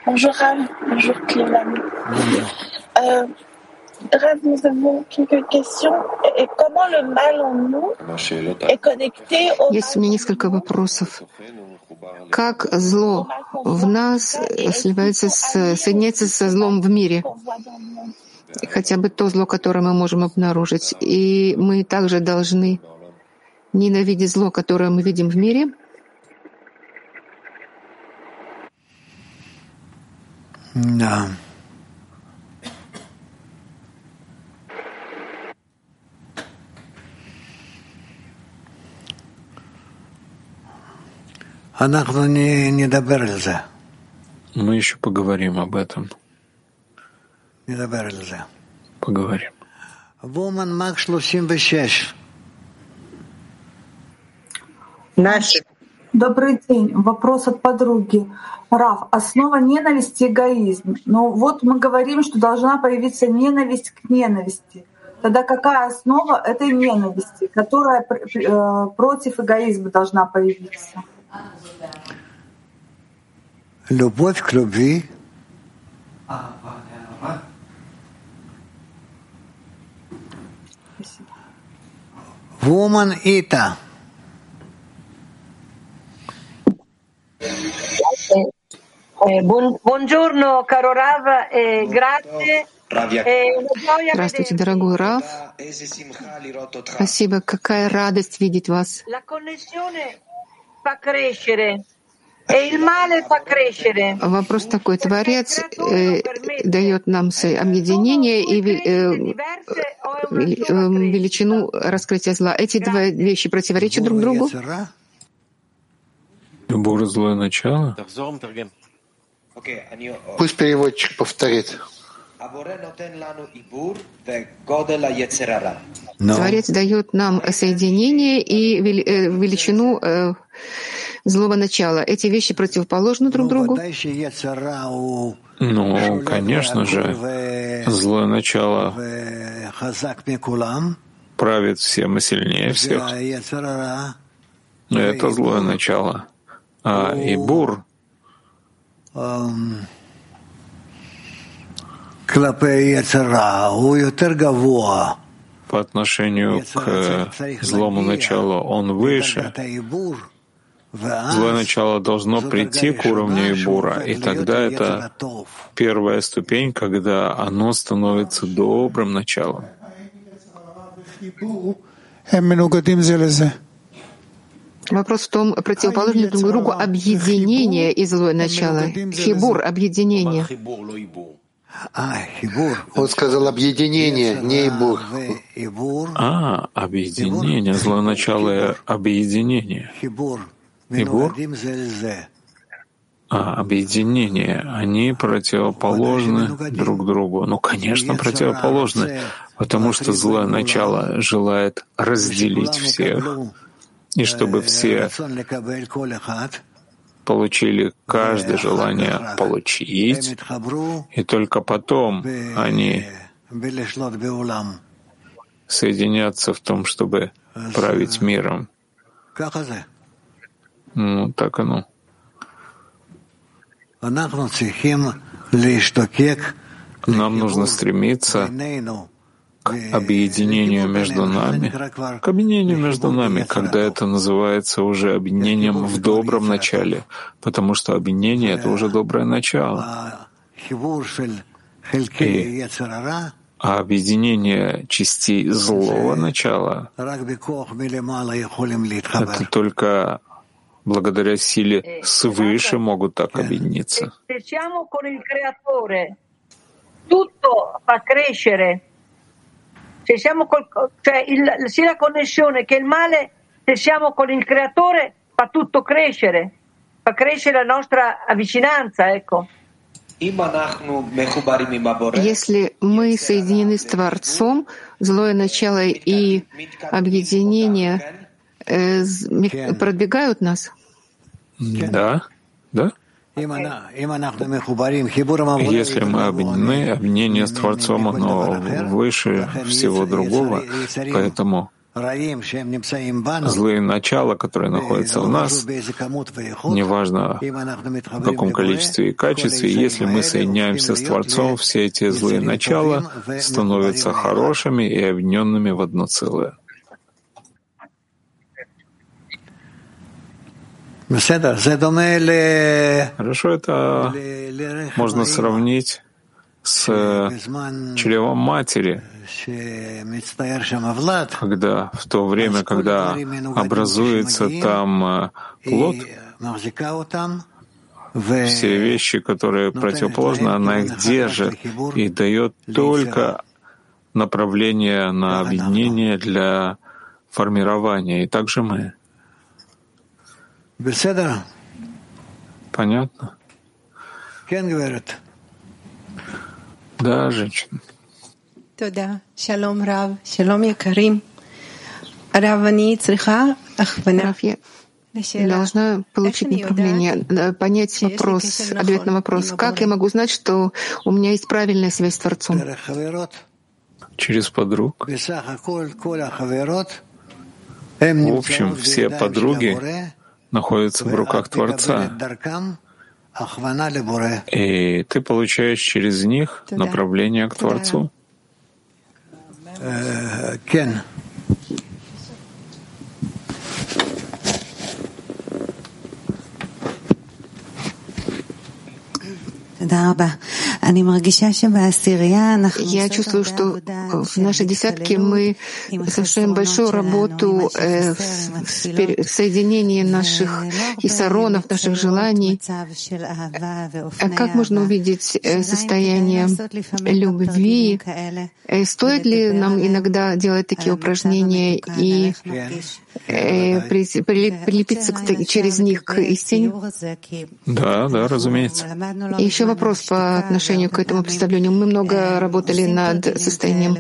Bonjour Rav, bonjour Clément. Euh, Rav, nous avons quelques questions. Et comment le mal en nous est connecté au Есть у меня несколько вопросов. Как зло в нас сливается с, соединяется со злом в мире? Хотя бы то зло, которое мы можем обнаружить. И мы также должны ненавидеть зло, которое мы видим в мире — Да. Мы еще поговорим об этом. Поговорим. Наш. Добрый день. Вопрос от подруги. Раф, основа ненависти — эгоизм. Но вот мы говорим, что должна появиться ненависть к ненависти. Тогда какая основа этой ненависти, которая э, против эгоизма должна появиться? Любовь к любви. Woman Ita. Buongiorno, caro Rav, eh, grazie. Здравствуйте, дорогой Рав. Спасибо, какая радость видеть вас. Вопрос такой. Творец э, дает нам объединение и э, э, величину раскрытия зла. Эти две вещи противоречат друг другу? Любое злое начало Пусть переводчик повторит. Творец дает нам соединение и э, величину э, злого начала. Эти вещи противоположны друг другу? Ну, конечно же, злое начало правит всем и сильнее всех. Это злое начало. А Ибур по отношению к злому началу. Он выше, Злое начало должно прийти к уровню Ибура, и тогда это первая ступень, когда оно становится добрым началом. Вопрос в том, противоположно друг другу объединение и злое начало. Хибур — объединение. Он сказал объединение, не Ибур. А, объединение, злое начало объединение. Ибур? А, объединение. Они противоположны друг другу. Ну, конечно, противоположны, потому что злое начало желает разделить всех, и чтобы все получили каждое желание получить, и только потом они соединятся в том, чтобы править миром. Ну, так оно. Нам нужно стремиться к объединению между нами, к объединению между нами, когда это называется уже объединением в добром начале, потому что объединение — это уже доброе начало. И а объединение частей злого начала — это только благодаря силе свыше могут так объединиться. Se siamo col, cioè il, sia la connessione che il male, se siamo con il creatore, fa tutto crescere, fa crescere la nostra vicinanza, ecco. Если мы соединены с Творцом, злое начало и объединение э, продвигают нас? Да, да. Если мы объединены, объединение с Творцом, оно выше всего другого, поэтому злые начала, которые находятся в нас, неважно в каком количестве и качестве, если мы соединяемся с Творцом, все эти злые начала становятся хорошими и объединенными в одно целое. Хорошо, это можно сравнить с чревом матери, когда в то время, когда образуется там э, плод, все вещи, которые противоположны, она их держит и дает только направление на объединение для формирования. И также мы. Понятно? Да, женщина. תודה. שלום רב, שלום יקרים. רב, אני צריכה הכוונה. Должна получить направление, понять вопрос, ответ на вопрос. Как я могу знать, что у меня есть правильная связь с Творцом? Через подруг. В общем, все подруги находятся в руках Творца. И ты получаешь через них направление к Творцу. Я чувствую, что в нашей десятке мы совершаем большую работу э, в соединении наших исаронов, наших желаний. А как можно увидеть э, состояние любви? Э, стоит ли нам иногда делать такие упражнения и прилепиться через них к истине? Да, да, разумеется. И еще вопрос по отношению к этому представлению. Мы много работали над состоянием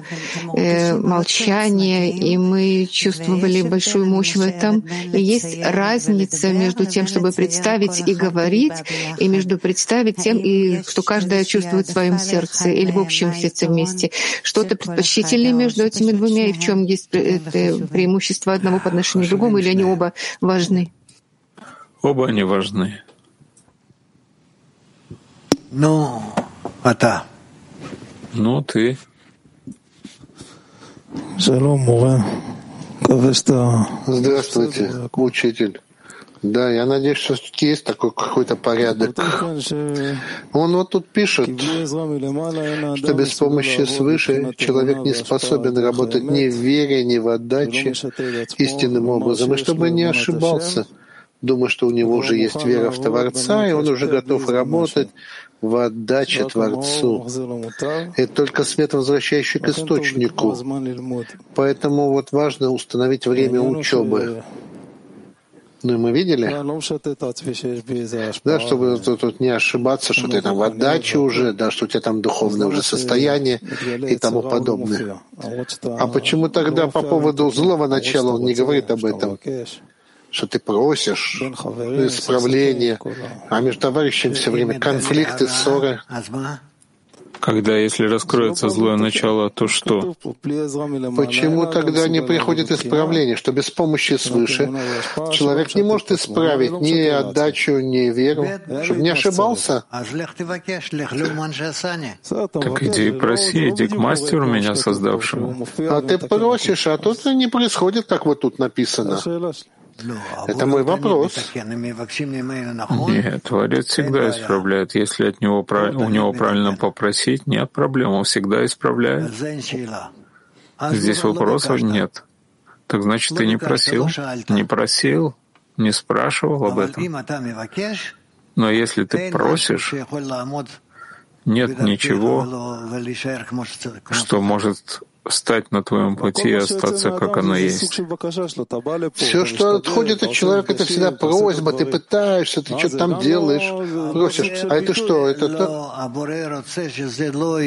э, молчания, и мы чувствовали большую мощь в этом. И есть разница между тем, чтобы представить и говорить, и между представить тем, и что каждая чувствует в своем сердце или в общем сердце вместе. Что-то предпочтительнее между этими двумя, и в чем есть преимущество одного по отношению к другому, или они оба важны? Оба они важны. А та. Ну, ты. Здравствуйте, учитель. Да, я надеюсь, что есть такой какой-то порядок. Он вот тут пишет, что без помощи свыше человек не способен работать ни в вере, ни в отдаче истинным образом. И чтобы не ошибался, думая, что у него уже есть вера в Творца, и он уже готов работать в отдаче Творцу. Это только свет, возвращающий к источнику. Поэтому вот важно установить время учебы. Ну, мы видели, да, чтобы тут, тут не ошибаться, что ты там в отдаче уже, да, что у тебя там духовное уже состояние и тому подобное. А почему тогда по поводу злого начала он не говорит об этом? Что ты просишь исправления, а между товарищами все время конфликты, ссоры. Когда, если раскроется злое начало, то что? Почему тогда не приходит исправление, что без помощи свыше человек не может исправить ни отдачу, ни веру, чтобы не ошибался? Так иди и проси, иди к мастеру меня создавшему. А ты просишь, а тут не происходит, как вот тут написано. Это мой вопрос. Нет, Творец всегда исправляет. Если от него, у него правильно попросить, нет проблем, он всегда исправляет. Здесь вопросов нет. Так значит, ты не просил? Не просил? Не спрашивал об этом? Но если ты просишь, нет ничего, что может стать на твоем пути и остаться, как оно есть. Все, что отходит от человека, это всегда просьба. Ты пытаешься, ты что-то там делаешь, просишь. А это что? Это то?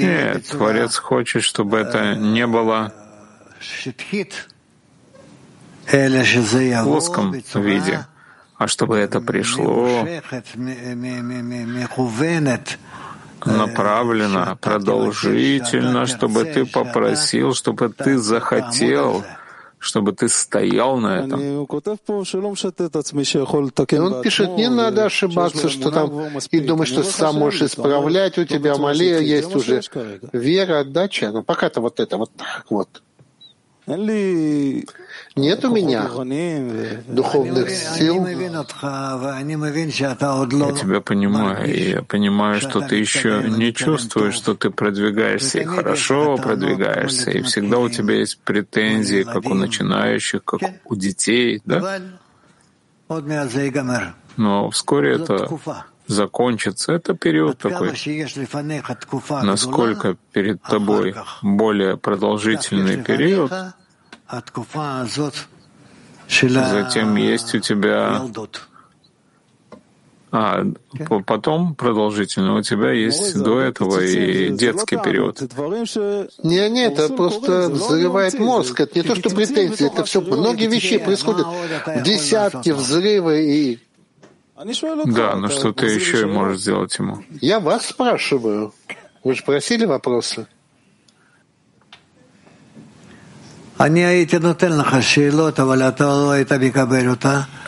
Нет, Творец хочет, чтобы это не было в плоском виде, а чтобы это пришло направленно, продолжительно, чтобы ты попросил, чтобы ты захотел, чтобы ты стоял на этом. И он пишет, не надо ошибаться, что там, и думать, что сам можешь исправлять, у тебя малея есть уже вера, отдача, но пока-то вот это вот так вот. Нет у меня духовных сил. Я тебя понимаю, и я понимаю, что ты еще не чувствуешь, что ты продвигаешься, и хорошо продвигаешься, и всегда у тебя есть претензии, как у начинающих, как у детей, да? Но вскоре это закончится. Это период такой. Насколько перед тобой более продолжительный период, Затем есть у тебя... А потом продолжительно у тебя есть до этого и детский период. Не, нет, это просто взрывает мозг. Это не то, что претензии, это все многие вещи происходят. Десятки взрывы и да, но что ты еще можешь сделать ему? Я вас спрашиваю. Вы же просили вопросы?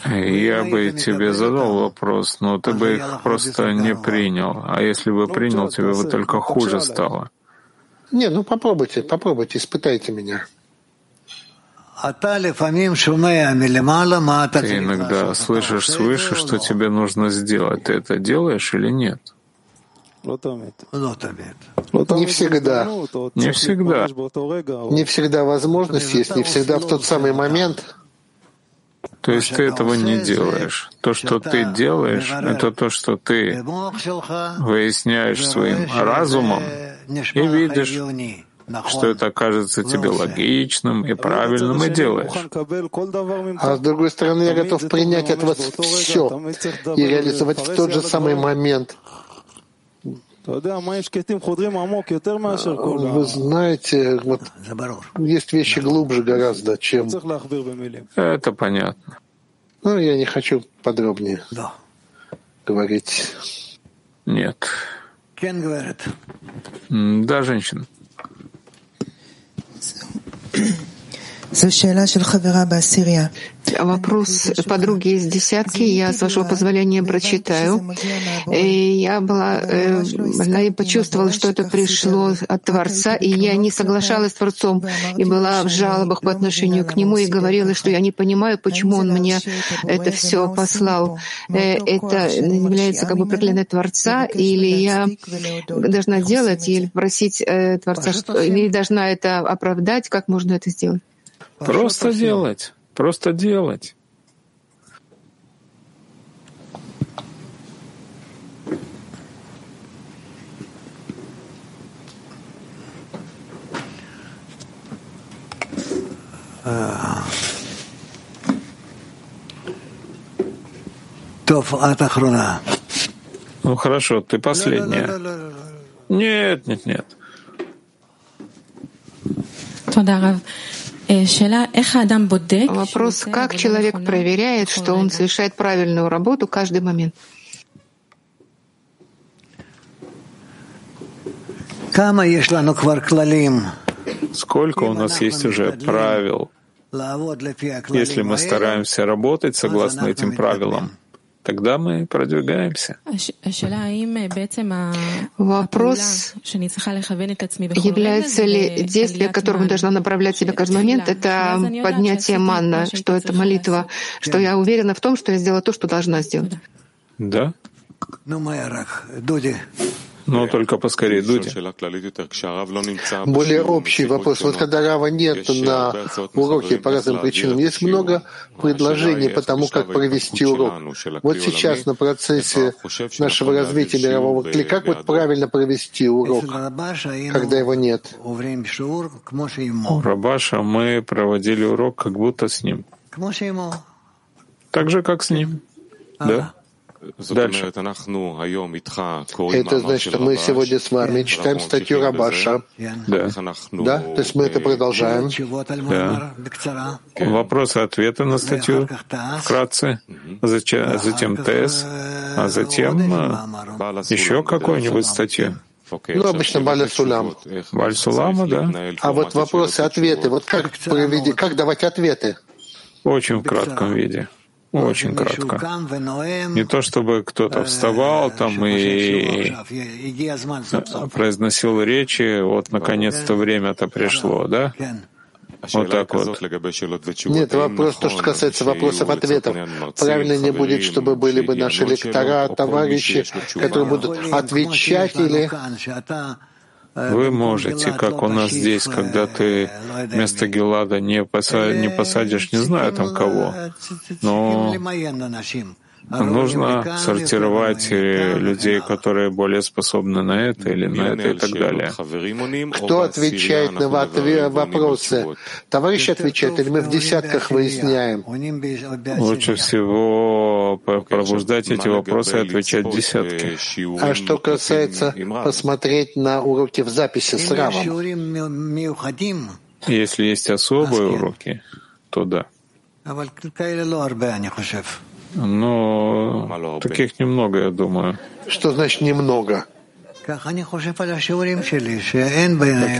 Я бы тебе задал вопрос, но ты бы их просто не принял. А если бы принял, тебе бы только хуже стало. Не, ну попробуйте, попробуйте, испытайте меня. Ты иногда слышишь свыше, что тебе нужно сделать. Ты это делаешь или нет? Не всегда. Не всегда. Не всегда возможность есть, не всегда в тот самый момент. То есть ты этого не делаешь. То, что ты делаешь, это то, что ты выясняешь своим разумом и видишь, что это кажется тебе логичным и правильным, и делаешь. А с другой стороны, я готов принять это вот все и реализовать в тот же самый момент. Вы знаете, вот есть вещи глубже гораздо, чем... Это понятно. Ну, я не хочу подробнее да. говорить. Нет. Кен говорит. Да, женщина. Вопрос подруги из десятки. Я, с вашего позволения, прочитаю. И я была э, больна и почувствовала, что это пришло от Творца, и я не соглашалась с Творцом, и была в жалобах по отношению к Нему, и говорила, что я не понимаю, почему Он мне это все послал. Э, это является как бы проклятие Творца, или я должна делать, или просить э, Творца, или должна это оправдать, как можно это сделать? Просто делать. Просто делать. Ну хорошо, ты последняя. Нет, нет, нет. Вопрос, как человек проверяет, что он совершает правильную работу каждый момент? Сколько у нас есть уже правил, если мы стараемся работать согласно этим правилам? Тогда мы продвигаемся. Вопрос, является ли действие, которому должна направлять себя каждый момент, это поднятие манна, что это молитва, что я уверена в том, что я сделала то, что должна сделать. Да. Но только поскорее, Дудя. Более общий вопрос. Вот когда Рава нет на уроке по разным причинам, есть много предложений по тому, как провести урок. Вот сейчас на процессе нашего развития мирового кли, как вот правильно провести урок, когда его нет? У Рабаша мы проводили урок как будто с ним. Так же, как с ним. Да? Дальше. Это значит, что мы сегодня с вами читаем статью Рабаша. Да. да? То есть мы это продолжаем. Да. Вопросы ответы на статью вкратце, затем, затем ТС, а затем э, еще какую-нибудь статью. Ну, обычно Баля Сулам. Баль Сулама, да. А вот вопросы-ответы, вот как, проведи, как давать ответы? Очень в кратком виде. Очень кратко. Не то чтобы кто-то вставал там и произносил речи, вот наконец-то время-то пришло, да? Вот так вот. Нет, вопрос, то, что касается вопросов-ответов. Правильно не будет, чтобы были бы наши лектора, товарищи, которые будут отвечать или вы можете, как у нас здесь, когда ты вместо Гелада не, посадишь, не посадишь, не знаю там кого, но Нужно сортировать э, людей, которые более способны на это или на это и так далее. Кто отвечает на вопросы? Товарищ отвечает, или мы в десятках выясняем? Лучше всего пробуждать эти вопросы и отвечать в десятки. А что касается посмотреть на уроки в записи с Равом? Если есть особые уроки, то да. Но таких немного, я думаю. Что значит немного? Так я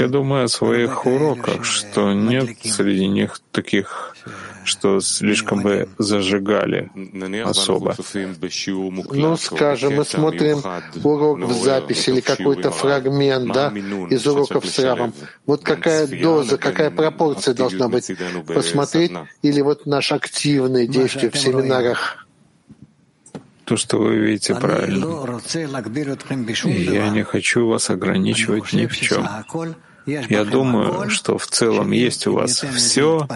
думаю о своих уроках, что нет среди них таких, что слишком бы зажигали особо. Ну, скажем, мы смотрим урок в записи или какой-то фрагмент да, из уроков с Равом. Вот какая доза, какая пропорция должна быть? Посмотреть или вот наш активное действие в семинарах? То, что вы видите правильно. я не хочу вас ограничивать ни в чем. Я думаю, что в целом есть у вас все,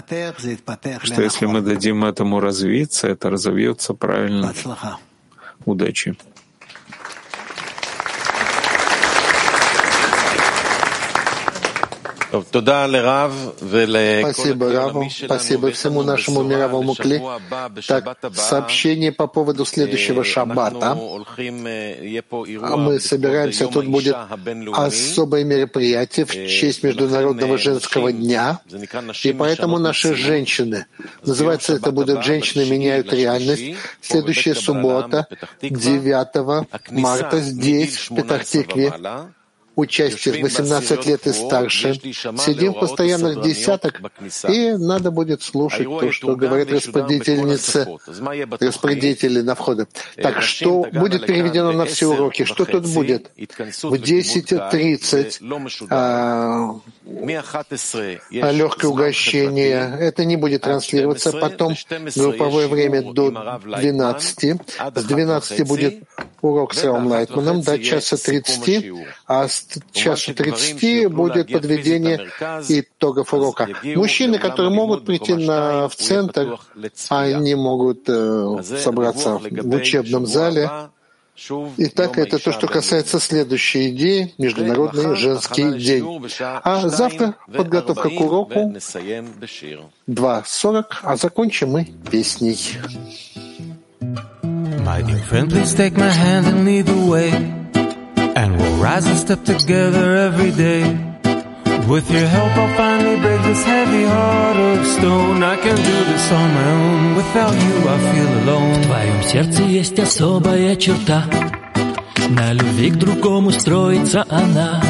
что если мы дадим этому развиться, это разовьется правильно. Удачи. Спасибо Раву, спасибо всему нашему мировому кли. Так, сообщение по поводу следующего шаббата. А мы собираемся, тут будет особое мероприятие в честь Международного женского дня, и поэтому наши женщины, называется это будет «Женщины меняют реальность», следующая суббота, 9 марта, здесь, в Петахтикве, участие с 18 лет и старше. Сидим в постоянных десяток, и надо будет слушать то, что говорит распорядительница, распорядители на входе. Так, что будет переведено на все уроки? Что тут будет? В 10.30 а, легкое угощение. Это не будет транслироваться. Потом групповое время до 12. С 12 будет урок с Равом Лайтманом до часа 30, а с часа 30 будет подведение итогов урока. Мужчины, которые могут прийти на, в центр, они могут э, собраться в учебном зале. Итак, это то, что касается следующей идеи — Международный женский день. А завтра подготовка к уроку 2.40, а закончим мы песней. My dear friend, please take my hand and lead the way. And we'll rise and step together every day. With your help, I'll finally break this heavy heart of stone. I can do this on my own. Without you, I feel alone. В твоем сердце есть особая черта. На любви к другому строится она.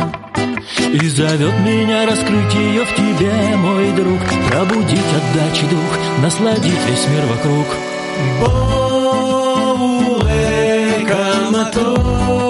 И зовет меня раскрыть ее в тебе, мой друг Пробудить отдачи дух, насладить весь мир вокруг Боуэ, каматор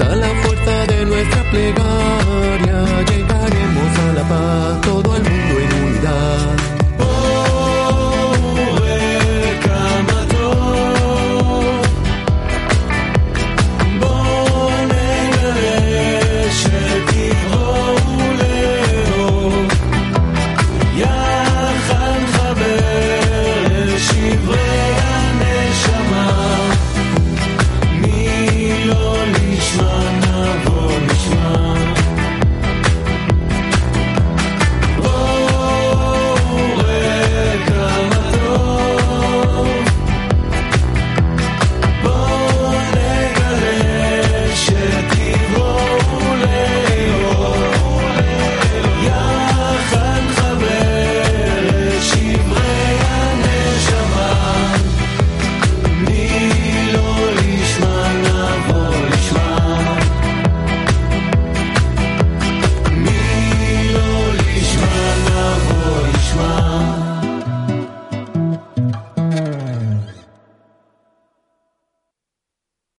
a la fuerza de nuestra plegaria